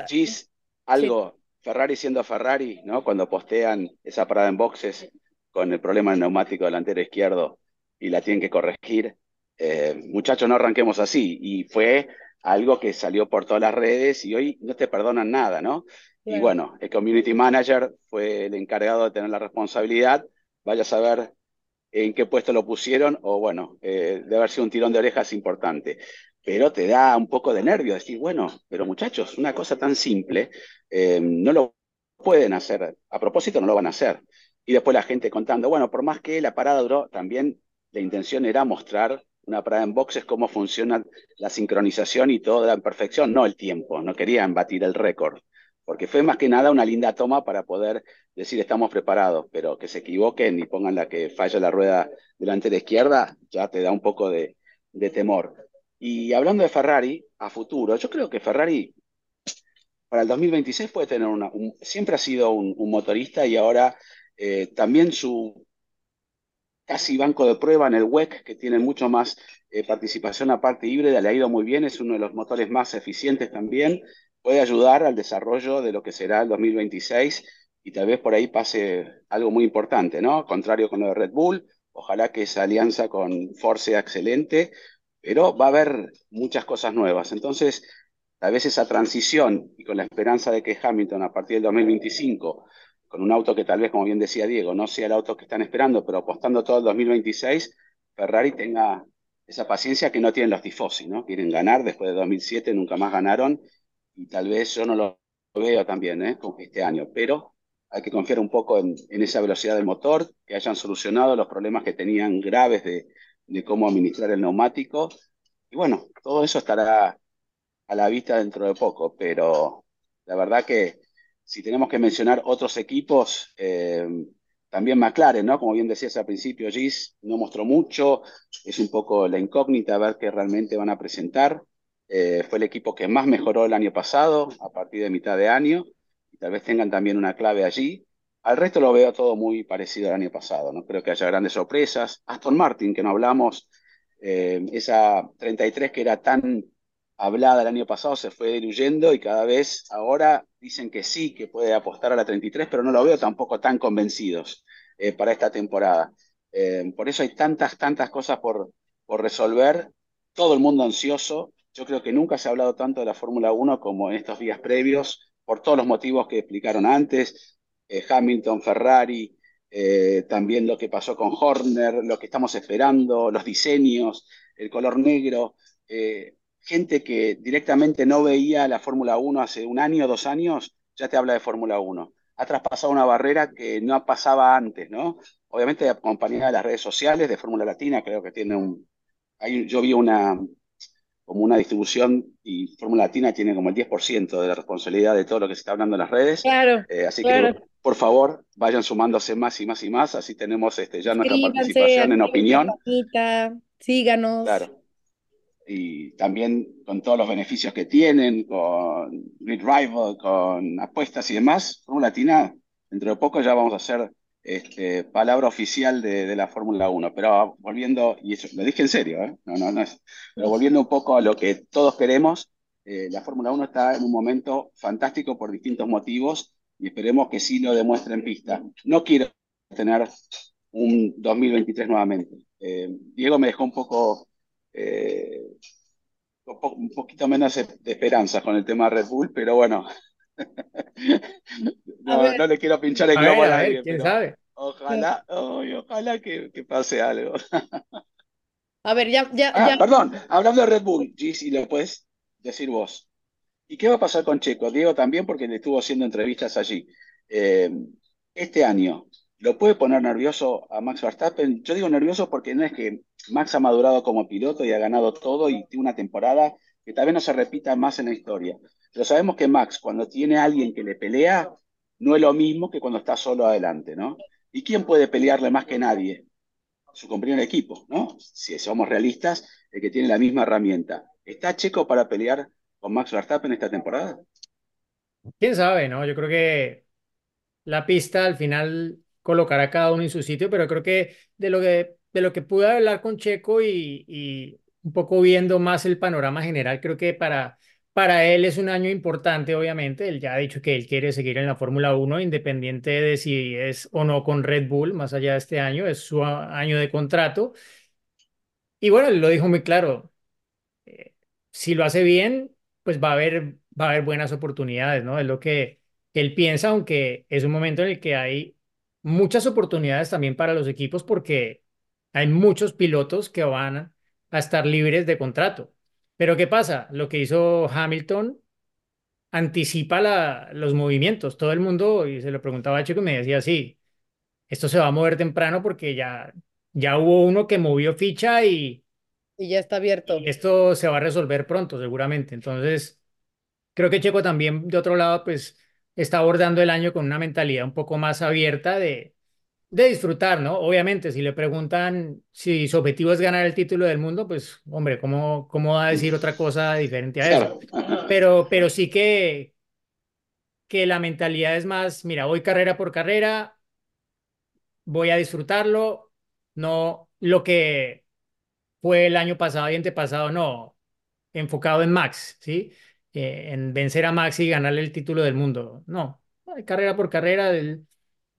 Gis, Sí, algo, Ferrari siendo Ferrari, ¿no? Cuando postean esa parada en boxes con el problema del neumático delantero izquierdo y la tienen que corregir, eh, muchachos, no arranquemos así. Y fue algo que salió por todas las redes y hoy no te perdonan nada, ¿no? Y bueno, el community manager fue el encargado de tener la responsabilidad. Vaya a saber en qué puesto lo pusieron, o bueno, eh, debe haber sido un tirón de orejas importante. Pero te da un poco de nervio decir, bueno, pero muchachos, una cosa tan simple, eh, no lo pueden hacer, a propósito no lo van a hacer. Y después la gente contando, bueno, por más que la parada duró, también la intención era mostrar una parada en boxes, cómo funciona la sincronización y toda la perfección, no el tiempo, no querían batir el récord, porque fue más que nada una linda toma para poder decir estamos preparados, pero que se equivoquen y pongan la que falla la rueda delantera izquierda, ya te da un poco de, de temor. Y hablando de Ferrari, a futuro, yo creo que Ferrari para el 2026 puede tener una, un- siempre ha sido un, un motorista y ahora eh, también su casi banco de prueba en el WEC, que tiene mucho más eh, participación aparte híbrida, le ha ido muy bien, es uno de los motores más eficientes también, puede ayudar al desarrollo de lo que será el 2026 y tal vez por ahí pase algo muy importante, ¿no? Contrario con lo de Red Bull, ojalá que esa alianza con Ford sea excelente, pero va a haber muchas cosas nuevas. Entonces, tal vez esa transición y con la esperanza de que Hamilton a partir del 2025 con un auto que tal vez, como bien decía Diego, no sea el auto que están esperando, pero apostando todo el 2026, Ferrari tenga esa paciencia que no tienen los tifosi, ¿no? Quieren ganar, después de 2007 nunca más ganaron, y tal vez yo no lo veo también, ¿eh? Este año, pero hay que confiar un poco en, en, esa velocidad del motor, que hayan solucionado los problemas que tenían graves de, de cómo administrar el neumático. Y bueno, todo eso estará a la vista dentro de poco, pero la verdad que si tenemos que mencionar otros equipos, eh, también McLaren, ¿no? Como bien decías al principio, Gis no mostró mucho, es un poco la incógnita a ver qué realmente van a presentar. Eh, fue el equipo que más mejoró el año pasado, a partir de mitad de año, y tal vez tengan también una clave allí. Al resto lo veo todo muy parecido al año pasado, no creo que haya grandes sorpresas. Aston Martin, que no hablamos, eh, esa 33 que era tan hablada el año pasado se fue diluyendo y cada vez ahora dicen que sí, que puede apostar a la 33, pero no lo veo tampoco tan convencidos eh, para esta temporada. Eh, por eso hay tantas, tantas cosas por, por resolver, todo el mundo ansioso. Yo creo que nunca se ha hablado tanto de la Fórmula 1 como en estos días previos, por todos los motivos que explicaron antes, eh, Hamilton, Ferrari, también lo que pasó con Horner, lo que estamos esperando, los diseños, el color negro gente que directamente no veía la Fórmula 1 hace un año, dos años, ya te habla de Fórmula 1. Ha traspasado una barrera que no pasaba antes, ¿no? Obviamente acompañada de las redes sociales de Fórmula Latina, creo que tiene un... yo vi una como una distribución y Fórmula Latina tiene como el 10% de la responsabilidad de todo lo que se está hablando en las redes. Claro. Eh, así que, por favor, vayan sumándose más y más y más, así tenemos este, ya nuestra participación en opinión. síganos. Claro y también con todos los beneficios que tienen, con Grid Rival, con apuestas y demás, Fórmula Latina, dentro de poco ya vamos a hacer este, palabra oficial de, la Fórmula 1. Pero volviendo, y eso lo dije en serio, ¿eh? no, no, no pero volviendo un poco a lo que todos queremos, eh, la Fórmula 1 está en un momento fantástico por distintos motivos y esperemos que sí lo demuestre en pista. No quiero tener un 2023 nuevamente. Eh, Diego me dejó un poco eh, un poquito menos de esperanza con el tema de Red Bull, pero bueno, (laughs) no, le quiero pinchar el globo a, ¿quién sabe? Ojalá, ojalá que, pase algo. (laughs) A ver, ya, ya, ah, Perdón, hablando de Red Bull, si lo puedes decir vos. ¿Y qué va a pasar con Checo? Diego también, porque le estuvo haciendo entrevistas allí. Eh, este año, ¿Lo puede poner nervioso a Max Verstappen? Yo digo nervioso porque no es que Max ha madurado como piloto y ha ganado todo y tiene una temporada que tal vez no se repita más en la historia. Pero sabemos que Max, cuando tiene a alguien que le pelea, no es lo mismo que cuando está solo adelante, ¿no? ¿Y quién puede pelearle más que nadie? Su compañero de equipo, ¿no? Si somos realistas, el que tiene la misma herramienta. ¿Está Checo para pelear con Max Verstappen esta temporada? Quién sabe, ¿no? Yo creo que la pista al final colocar a cada uno en su sitio, pero creo que de lo que, de lo que pude hablar con Checo y, y un poco viendo más el panorama general, creo que para, para él es un año importante, obviamente. Él ya ha dicho que él quiere seguir en la Fórmula 1, independiente de si es o no con Red Bull, más allá de este año, es su año de contrato. Y bueno, lo dijo muy claro. Eh, si lo hace bien, pues va a haber, va a haber buenas oportunidades, ¿no? Es lo que él piensa, aunque es un momento en el que hay muchas oportunidades también para los equipos porque hay muchos pilotos que van a estar libres de contrato. Pero ¿qué pasa? Lo que hizo Hamilton anticipa la, los movimientos. Todo el mundo, y se lo preguntaba a Chico, y me decía, sí, esto se va a mover temprano porque ya, ya hubo uno que movió ficha y... Y ya está abierto. esto se va a resolver pronto, seguramente. Entonces, creo que Checo también, de otro lado, pues está abordando el año con una mentalidad un poco más abierta de, de disfrutar, ¿no? Obviamente, si le preguntan si su objetivo es ganar el título del mundo, pues, hombre, ¿cómo, cómo va a decir otra cosa diferente a eso? Pero, pero sí que, que la mentalidad es más, mira, voy carrera por carrera, voy a disfrutarlo, no lo que fue el año pasado y antepasado, no, enfocado en Max, ¿sí? Eh, en vencer a Max y ganarle el título del mundo. No, carrera por carrera, él,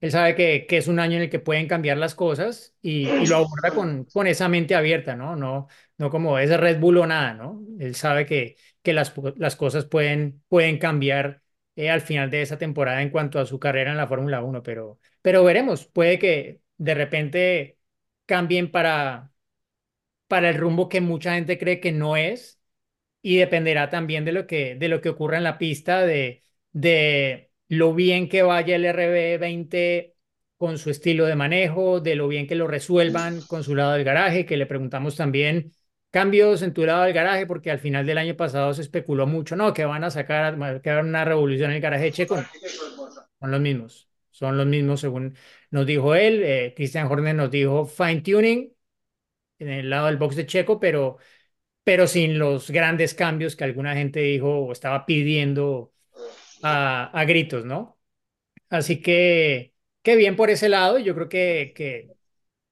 él sabe que, que, es un año en el que pueden cambiar las cosas y, lo aborda con, con esa mente abierta, ¿no? No, no como ese Red Bull o nada, ¿no? Él sabe que, que las, las cosas pueden, pueden cambiar eh, al final de esa temporada en cuanto a su carrera en la Fórmula 1, pero, pero veremos, puede que de repente cambien para, para el rumbo que mucha gente cree que no es y dependerá también de lo que, de lo que ocurra en la pista, de, de, lo bien que vaya el RB20 con su estilo de manejo, de lo bien que lo resuelvan con su lado del garaje, que le preguntamos también cambios en tu lado del garaje, porque al final del año pasado se especuló mucho, no, que van a sacar, que va a haber una revolución en el garaje Checo. Son los mismos, son los mismos según nos dijo él. Eh, Christian Horner nos dijo fine tuning en el lado del box de Checo, pero, pero sin los grandes cambios que alguna gente dijo o estaba pidiendo a, gritos, ¿no? Así que, qué bien por ese lado. Yo creo que, que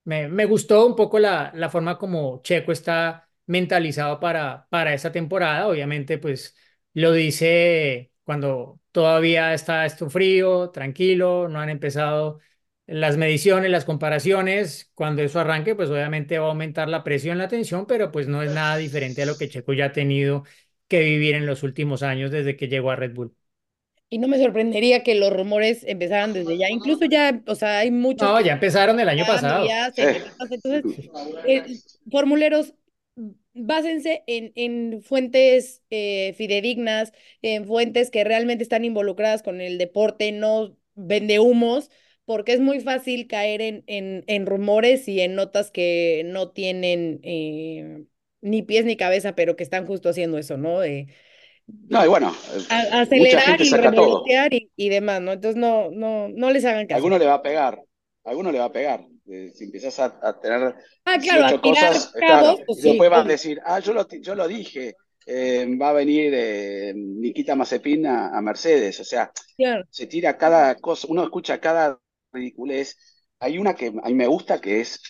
me, me gustó un poco la, la forma como Checo está mentalizado para, para esta temporada. Obviamente, pues lo dice cuando todavía está esto frío, tranquilo, no han empezado las mediciones, las comparaciones. Cuando eso arranque, pues obviamente va a aumentar la presión, la tensión, pero pues no es nada diferente a lo que Checo ya ha tenido que vivir en los últimos años desde que llegó a Red Bull. Y no me sorprendería que los rumores empezaran desde ya. Incluso ya, o sea, hay muchos. No, ya empezaron el año pasado. ya se- Entonces, eh, formuleros, básense en, en fuentes eh, fidedignas, en fuentes que realmente están involucradas con el deporte, no vende humos, porque es muy fácil caer en, en, en rumores y en notas que no tienen eh, ni pies ni cabeza, pero que están justo haciendo eso, ¿no? De No, y bueno, a- eh, acelerar y revolotear y, y demás, ¿no? Entonces no, no, no les hagan caso. alguno le va a pegar, alguno le va a pegar. Eh, Si empiezas a, a tener Ah, claro, 18 a tirar cosas, eh, cabos, claro, pues y sí, después van a decir, ah, yo lo, yo lo dije, eh, va a venir eh, Nikita Mazepin a, a Mercedes, o sea, Claro. se tira cada cosa, uno escucha cada ridiculez. Hay una que a mí me gusta que es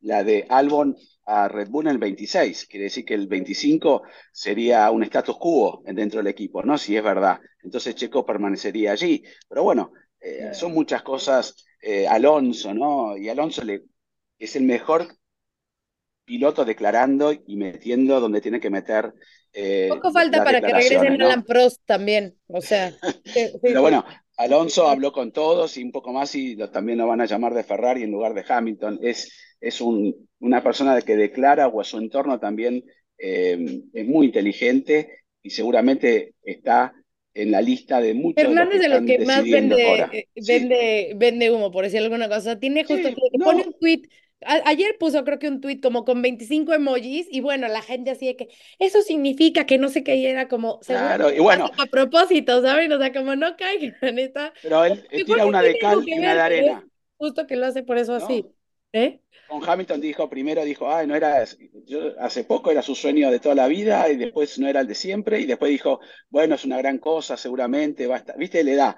la de Albon a Red Bull en el 26, quiere decir que el 25 sería un status quo dentro del equipo, ¿no? Si es verdad. Entonces Checo permanecería allí. Pero bueno, eh, son muchas cosas. eh, Alonso, ¿no? Y Alonso le, es el mejor piloto declarando y metiendo donde tiene que meter eh, Poco falta para que regresen ¿no? Alan Prost también, o sea, (laughs) sí, Pero bueno, Alonso habló con todos y un poco más y lo- también lo van a llamar de Ferrari en lugar de Hamilton. Es, es un, una persona que declara o a su entorno también eh, es muy inteligente y seguramente está en la lista de muchos de los Fernández que de los que más vende, eh, Sí, vende, vende humo, por decir alguna cosa. Tiene justo sí, que pone no, un tweet. A- ayer puso creo que un tweet como con 25 emojis y bueno, la gente así de que eso significa que no sé qué y era como claro, y bueno, a propósito, ¿saben? O sea, como no caigan, está. pero él, él tira una de cal y una de arena, justo que lo hace por eso así. ¿no? ¿Eh? Con Hamilton dijo, primero dijo, ay, no era, yo hace poco era su sueño de toda la vida y después no era el de siempre y después dijo, bueno, es una gran cosa, seguramente va a estar, viste, le da,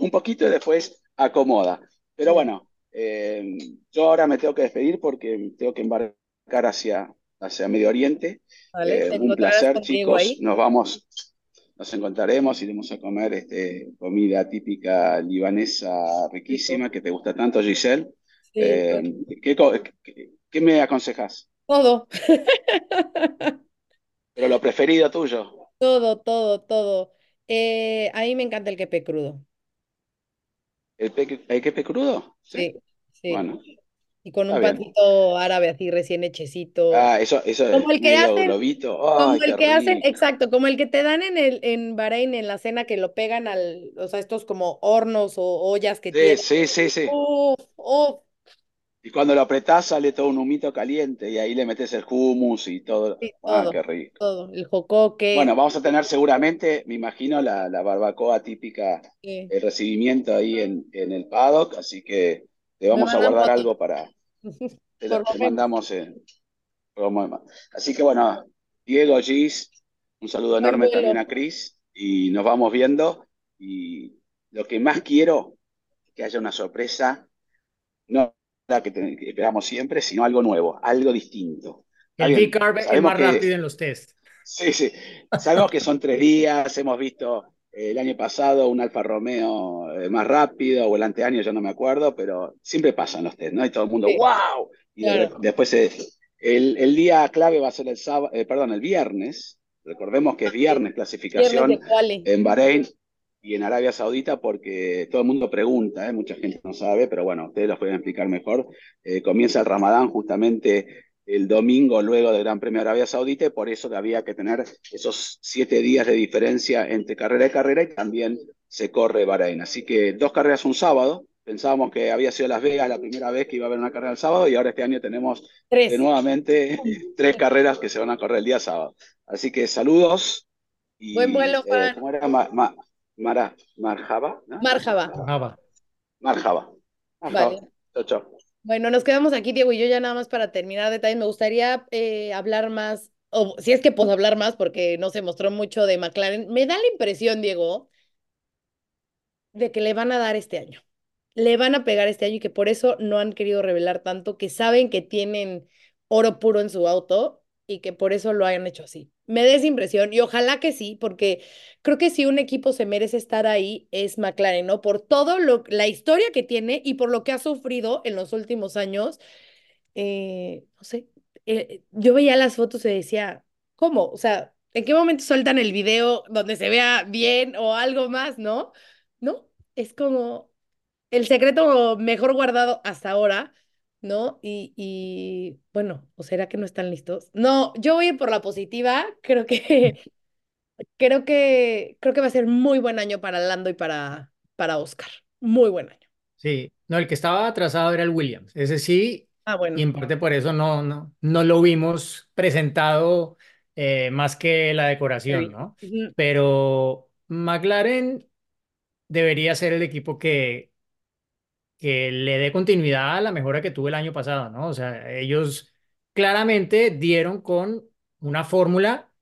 un poquito y después acomoda. Pero bueno, eh, yo ahora me tengo que despedir porque tengo que embarcar hacia, hacia Medio Oriente. Vale, Eh, te un placer, chicos, ahí. nos vamos, nos encontraremos, iremos a comer este, comida típica libanesa riquísima que te gusta tanto, Giselle. Sí, Eh, ¿qué, co- qué- qué me aconsejas? todo. (laughs) Pero lo preferido tuyo, Todo, todo, todo. Eh, a mí me encanta el quepe crudo. ¿El, peque, el quepe crudo? ¿Sí? Sí, sí. Bueno, Y con un pancito árabe así recién hechecito. Ah, eso, eso es Como el que hacen, globito. como el que hacen, exacto, como el que te dan en el, en Bahrein en la cena que lo pegan al, o sea, estos como hornos o ollas que Sí, tienen. sí, sí, sí. Uf, uf, Y cuando lo apretás sale todo un humito caliente y ahí le metes el hummus y todo. sí, Ah, todo, qué rico. todo. El jocoque. Bueno, vamos a tener seguramente, me imagino, la, la barbacoa típica, sí. el recibimiento ahí en, en el paddock, así que te vamos a guardar algo para, (laughs) te, lo- mandamos eh, como- Así que bueno, Diego, Gis, un saludo enorme también a Cris y nos vamos viendo y lo que más quiero es que haya una sorpresa, no que, te- que esperamos siempre, sino algo nuevo, algo distinto. El V-Carb es más que rápido en los test. Sí, sí. Sabemos que son tres días, hemos visto eh, el año pasado un Alfa Romeo eh, más rápido, o el anteaño, yo no me acuerdo, pero siempre pasan los test, ¿no? Y todo el mundo, Sí, ¡wow! Y claro. después eh, el, el día clave va a ser el sábado, perdón, el viernes. Recordemos que es Sí, viernes clasificación en Bahrein y en Arabia Saudita porque todo el mundo pregunta, ¿eh? Mucha gente no sabe, pero bueno, ustedes los pueden explicar mejor. Eh, comienza el Ramadán justamente el domingo luego del Gran Premio de Arabia Saudita y por eso había que tener esos siete días de diferencia entre carrera y carrera y también se corre Bahrein. Así que dos carreras un sábado. Pensábamos que había sido Las Vegas la primera vez que iba a haber una carrera el sábado y ahora este año tenemos Tres. de nuevamente (laughs) tres carreras que se van a correr el día sábado. Así que saludos. Y, Buen vuelo, eh, Juan. Mara, Marjaba. ¿no? Marjaba. Marjaba. Marjaba. Vale. Chao, chao. Bueno, nos quedamos aquí, Diego y yo, ya nada más para terminar detalles. Me gustaría eh, hablar más, o si es que puedo hablar más, porque no se mostró mucho de McLaren. Me da la impresión, Diego, de que le van a dar este año. Le van a pegar este año y que por eso no han querido revelar tanto, que saben que tienen oro puro en su auto y que por eso lo hayan hecho así. Me da esa impresión y ojalá que sí, porque creo que si un equipo se merece estar ahí es McLaren, ¿no? Por todo lo, la historia que tiene y por lo que ha sufrido en los últimos años. Eh, no sé, eh, yo veía las fotos y decía, ¿cómo? O sea, ¿en qué momento sueltan el video donde se vea bien o algo más, no? ¿No? Es como el secreto mejor guardado hasta ahora, ¿no? Y, y bueno, ¿o será que no están listos? No, yo voy a ir por la positiva, creo que (laughs) (laughs) creo que creo que va a ser muy buen año para Lando y para para Oscar. Muy buen año. Sí, no, el que estaba atrasado era el Williams. Ese sí, Ah, bueno. y en parte por eso no, no, no lo vimos presentado eh, más que la decoración, ¿no? Pero McLaren debería ser el equipo que, que le dé continuidad a la mejora que tuvo el año pasado, ¿no? O sea, ellos claramente dieron con una fórmula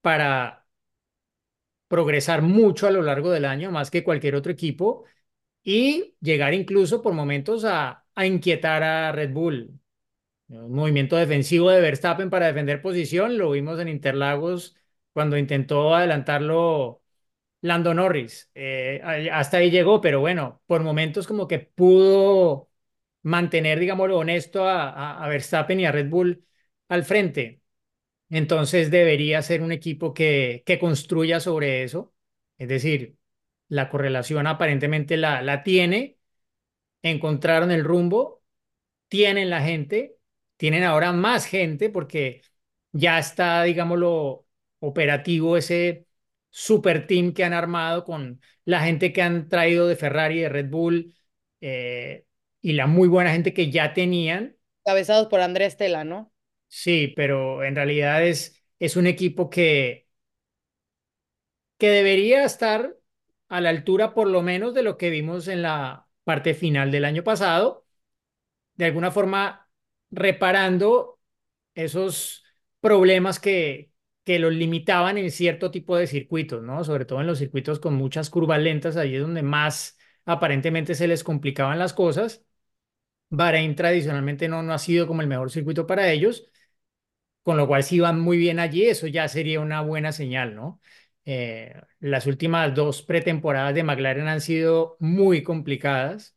para progresar mucho a lo largo del año, más que cualquier otro equipo, y llegar incluso por momentos a, inquietar a Red Bull. Un movimiento defensivo de Verstappen para defender posición, lo vimos en Interlagos cuando intentó adelantarlo Lando Norris. Eh, hasta ahí llegó, pero bueno, por momentos como que pudo mantener, digámoslo, honesto a, a, Verstappen y a Red Bull al frente. Entonces debería ser un equipo que, que construya sobre eso. Es decir, la correlación aparentemente la, la tiene, encontraron el rumbo, tienen la gente, tienen ahora más gente porque ya está, digámoslo, operativo ese super team que han armado con la gente que han traído de Ferrari, de Red Bull eh, y la muy buena gente que ya tenían. Cabezados por Andrés Stella, ¿no? Sí, pero en realidad es, es un equipo que, que debería estar a la altura por lo menos de lo que vimos en la parte final del año pasado, de alguna forma reparando esos problemas que, que los limitaban en cierto tipo de circuitos, ¿no? Sobre todo en los circuitos con muchas curvas lentas, allí es donde más aparentemente se les complicaban las cosas. Bahrein tradicionalmente no, no ha sido como el mejor circuito para ellos, con lo cual si van muy bien allí, eso ya sería una buena señal, ¿no? Eh, las últimas dos pretemporadas de McLaren han sido muy complicadas,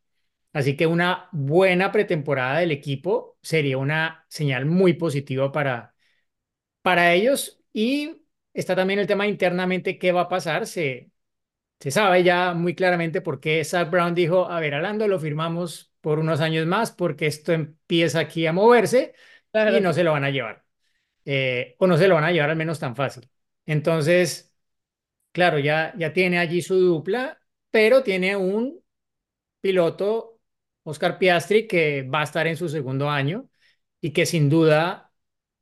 así que una buena pretemporada del equipo sería una señal muy positiva para, para ellos y está también el tema internamente, ¿qué va a pasar? Se, se sabe ya muy claramente por qué Zach Brown dijo, a ver, a Lando lo firmamos por unos años más porque esto empieza aquí a moverse Claro. y no se lo van a llevar eh, o no se lo van a llevar al menos tan fácil. Entonces, claro, ya, ya tiene allí su dupla, pero tiene un piloto, Oscar Piastri, que va a estar en su segundo año y que sin duda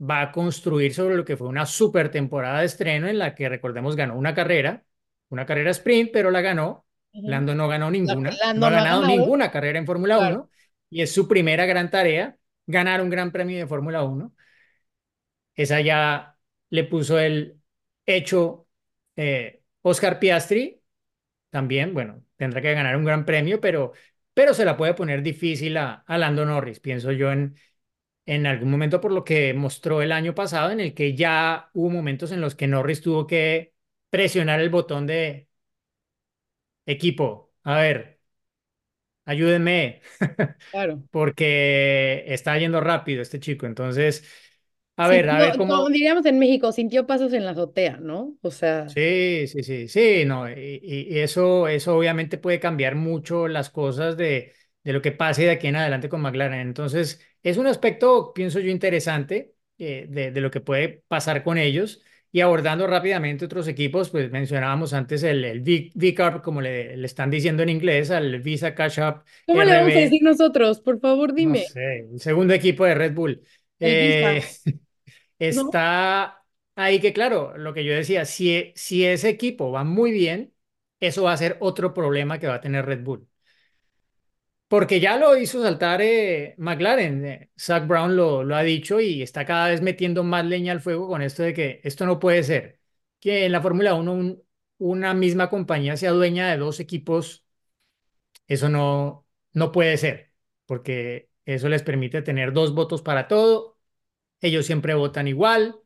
va a construir sobre lo que fue una super temporada de estreno en la que, recordemos, ganó una carrera, una carrera sprint, pero la ganó. Lando no ganó ninguna, no ha no ha ganado ganado. ninguna carrera en Fórmula Claro. 1 y es su primera gran tarea, ganar un gran premio de Fórmula 1 esa ya le puso el hecho eh, Oscar Piastri, también, bueno, tendrá que ganar un gran premio, pero, pero se la puede poner difícil a, a Lando Norris, pienso yo en, en algún momento por lo que mostró el año pasado, en el que ya hubo momentos en los que Norris tuvo que presionar el botón de equipo, a ver, ayúdenme, (laughs) Claro. porque está yendo rápido este chico, entonces... A ver, a no, ver cómo, como diríamos en México, sintió pasos en la azotea, ¿no? O sea, Sí, sí, sí, sí, no, y, y eso, eso obviamente puede cambiar mucho las cosas de, de lo que pase de aquí en adelante con McLaren. Entonces, es un aspecto, pienso yo, interesante eh, de, de lo que puede pasar con ellos. Y abordando rápidamente otros equipos, pues mencionábamos antes el, el V- VCARP, como le, le están diciendo en inglés, al Visa Cash App ¿Cómo le vamos a RB, decir nosotros? Por favor, no dime. sé, el segundo equipo de Red Bull. Eh, (laughs) ¿no? está ahí que, claro, lo que yo decía, si, si ese equipo va muy bien, eso va a ser otro problema que va a tener Red Bull. Porque ya lo hizo saltar eh, McLaren. eh, Zach Brown lo, ha dicho y está cada vez metiendo más leña al fuego con esto de que esto no puede ser. Que en la Fórmula 1 un- una misma compañía sea dueña de dos equipos, eso no, no puede ser, porque eso les permite tener dos votos para todo. Ellos siempre votan igual.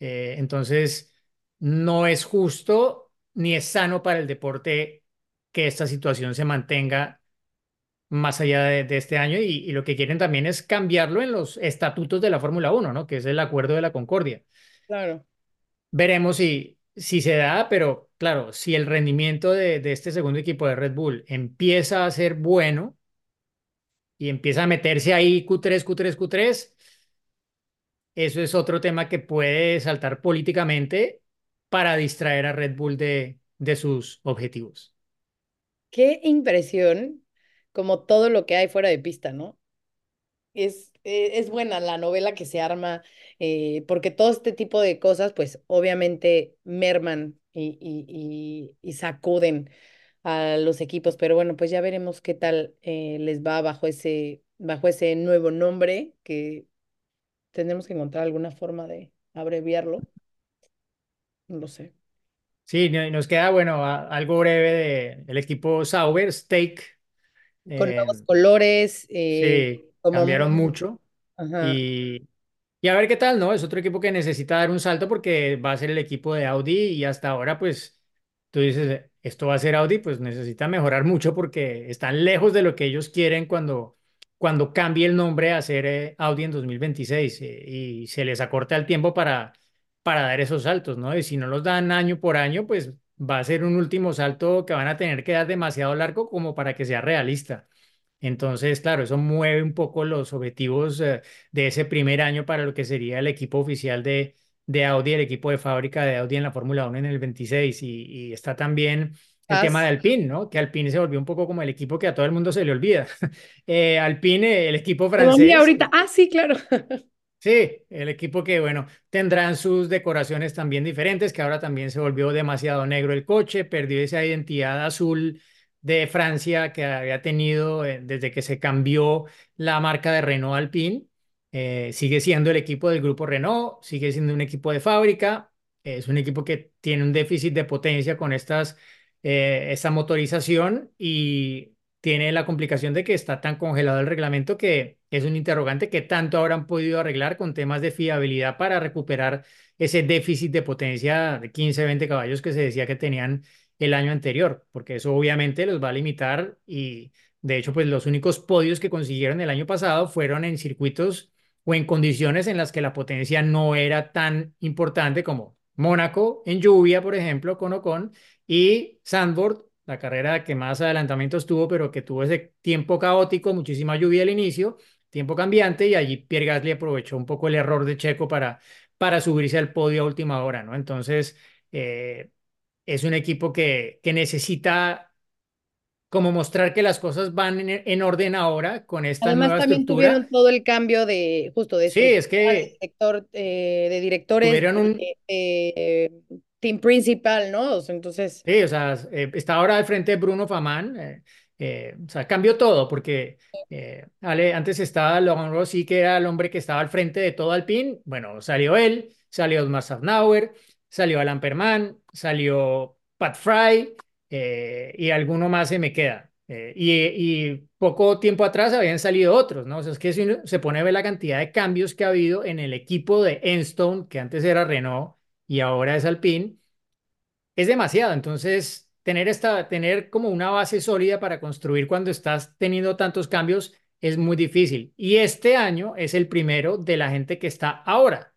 eh, entonces, no es justo ni es sano para el deporte que esta situación se mantenga más allá de, de este año y, y lo que quieren también es cambiarlo en los estatutos de la Fórmula Uno, ¿no? Que es el acuerdo de la Concordia. Claro. Veremos si, si se da, pero claro, si el rendimiento de, de este segundo equipo de Red Bull empieza a ser bueno y empieza a meterse ahí Q3, Q3, Q3, eso es otro tema que puede saltar políticamente para distraer a Red Bull de, de sus objetivos. Qué impresión, como todo lo que hay fuera de pista, ¿no? Es, eh, es buena la novela que se arma, eh, porque todo este tipo de cosas, pues obviamente merman y, y, y, sacuden a los equipos, pero bueno, pues ya veremos qué tal eh, les va bajo ese, bajo ese nuevo nombre, que tendremos que encontrar alguna forma de abreviarlo, no lo sé. Sí, no- nos queda, bueno, algo breve de, del equipo Sauber, Stake. Con eh, nuevos colores, eh, sí, como cambiaron mucho ajá, y, y a ver qué tal, ¿no? Es otro equipo que necesita dar un salto porque va a ser el equipo de Audi y hasta ahora, pues, tú dices, esto va a ser Audi, pues necesita mejorar mucho porque están lejos de lo que ellos quieren cuando, cuando cambie el nombre a ser eh, Audi en 2026 eh, y se les acorta el tiempo para, para dar esos saltos, ¿no? Y si no los dan año por año, pues va a ser un último salto que van a tener que dar demasiado largo como para que sea realista. Entonces, claro, eso mueve un poco los objetivos eh, de ese primer año para lo que sería el equipo oficial de, de Audi, el equipo de fábrica de Audi en la Fórmula 1 en el 26. Y, y está también el tema de Alpine, ¿no? Que Alpine se volvió un poco como el equipo que a todo el mundo se le olvida. (laughs) Eh, Alpine, el equipo francés, ahorita, ah, sí, claro. (laughs) Sí, el equipo que, bueno, tendrán sus decoraciones también diferentes, que ahora también se volvió demasiado negro el coche, perdió esa identidad azul de Francia que había tenido eh, desde que se cambió la marca de Renault Alpine. Eh, sigue siendo el equipo del grupo Renault, sigue siendo un equipo de fábrica, es un equipo que tiene un déficit de potencia con estas, eh, esta motorización y tiene la complicación de que está tan congelado el reglamento que es un interrogante que tanto habrán podido arreglar con temas de fiabilidad para recuperar ese déficit de potencia de 15, 20 caballos que se decía que tenían el año anterior, porque eso obviamente los va a limitar y de hecho pues los únicos podios que consiguieron el año pasado fueron en circuitos o en condiciones en las que la potencia no era tan importante como Mónaco en lluvia, por ejemplo, con Ocon y Sandboard la carrera que más adelantamientos tuvo, pero que tuvo ese tiempo caótico, muchísima lluvia al inicio, tiempo cambiante, y allí Pierre Gasly aprovechó un poco el error de Checo para, para subirse al podio a última hora, ¿no? Entonces, eh, es un equipo que, que necesita como mostrar que las cosas van en, en orden ahora con esta Además, nueva también estructura. tuvieron todo el cambio de, justo de Sí, es estructura, de que director, eh, de directores, tuvieron un, de, de team principal, ¿no? Entonces, Sí, o sea, eh, está ahora al frente Bruno Famán. eh, eh, o sea, cambió todo porque eh, Ale, antes estaba Logan Rossi, que era el hombre que estaba al frente de todo Alpine. Bueno, salió él, salió Osmar Safnauer, salió Alan Perman, salió Pat Fry eh, y alguno más se me queda. Eh, y, y poco tiempo atrás habían salido otros, ¿no? O sea, es que si uno se pone a ver la cantidad de cambios que ha habido en el equipo de Enstone, que antes era Renault y ahora es Alpine es demasiado. Entonces, tener esta, tener como una base sólida para construir cuando estás teniendo tantos cambios es muy difícil. Y este año es el primero de la gente que está ahora.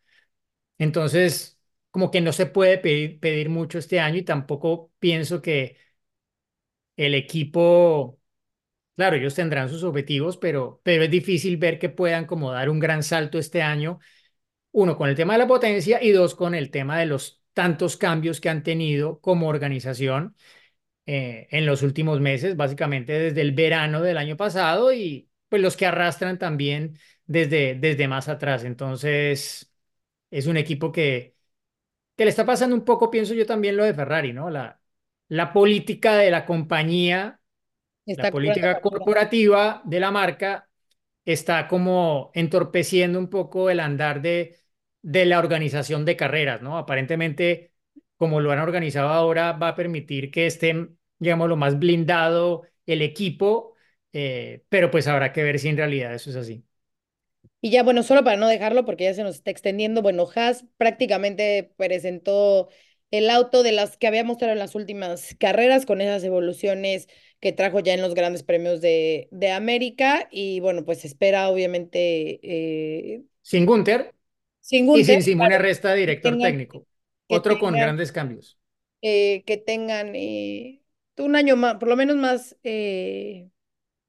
Entonces, como que no se puede pedir, pedir mucho este año y tampoco pienso que el equipo, claro, ellos tendrán sus objetivos, pero, pero es difícil ver que puedan como dar un gran salto este año. Uno, con el tema de la potencia y dos, con el tema de los tantos cambios que han tenido como organización eh, en los últimos meses, básicamente desde el verano del año pasado y pues los que arrastran también desde, desde más atrás. Entonces, es un equipo que, que le está pasando un poco, pienso yo también lo de Ferrari, ¿no? La, la política de la compañía, la política corporativa de la marca está como entorpeciendo un poco el andar de, de la organización de carreras, ¿no? Aparentemente, como lo han organizado ahora, va a permitir que esté, digamos, lo más blindado el equipo, eh, pero pues habrá que ver si en realidad eso es así. Y ya, bueno, solo para no dejarlo, porque ya se nos está extendiendo, bueno, Haas prácticamente presentó el auto de las que había mostrado en las últimas carreras con esas evoluciones que trajo ya en los grandes premios de, de América y bueno, pues espera obviamente... Eh, sin Gunther. Sin. Y sin Simone Resta, director técnico. Otro con grandes cambios. Eh, que tengan eh, un año más, por lo menos más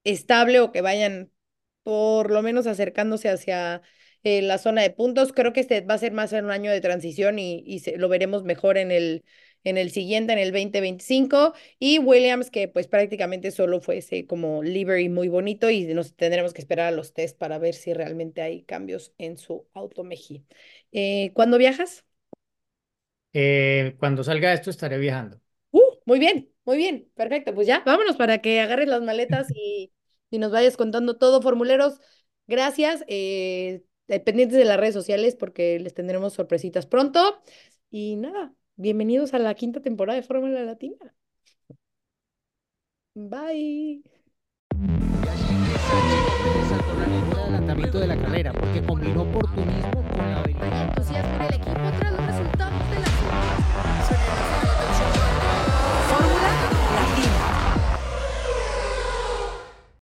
estable o que vayan por lo menos acercándose hacia eh, la zona de puntos. Creo que este va a ser más en un año de transición y, y se, lo veremos mejor en el, en el siguiente, en el 2025. Y Williams, que pues prácticamente solo fue ese como livery muy bonito y nos tendremos que esperar a los test para ver si realmente hay cambios en su auto Meji. Eh, ¿Cuándo viajas? Eh, cuando salga esto estaré viajando. Uh, muy bien, muy bien, perfecto. Pues ya, vámonos para que agarres las maletas (laughs) y y nos vayas contando todo, formuleros. Gracias. Eh, pendientes de las redes sociales porque les tendremos sorpresitas pronto. Y nada, bienvenidos a la quinta temporada de Fórmula Latina. Bye. la.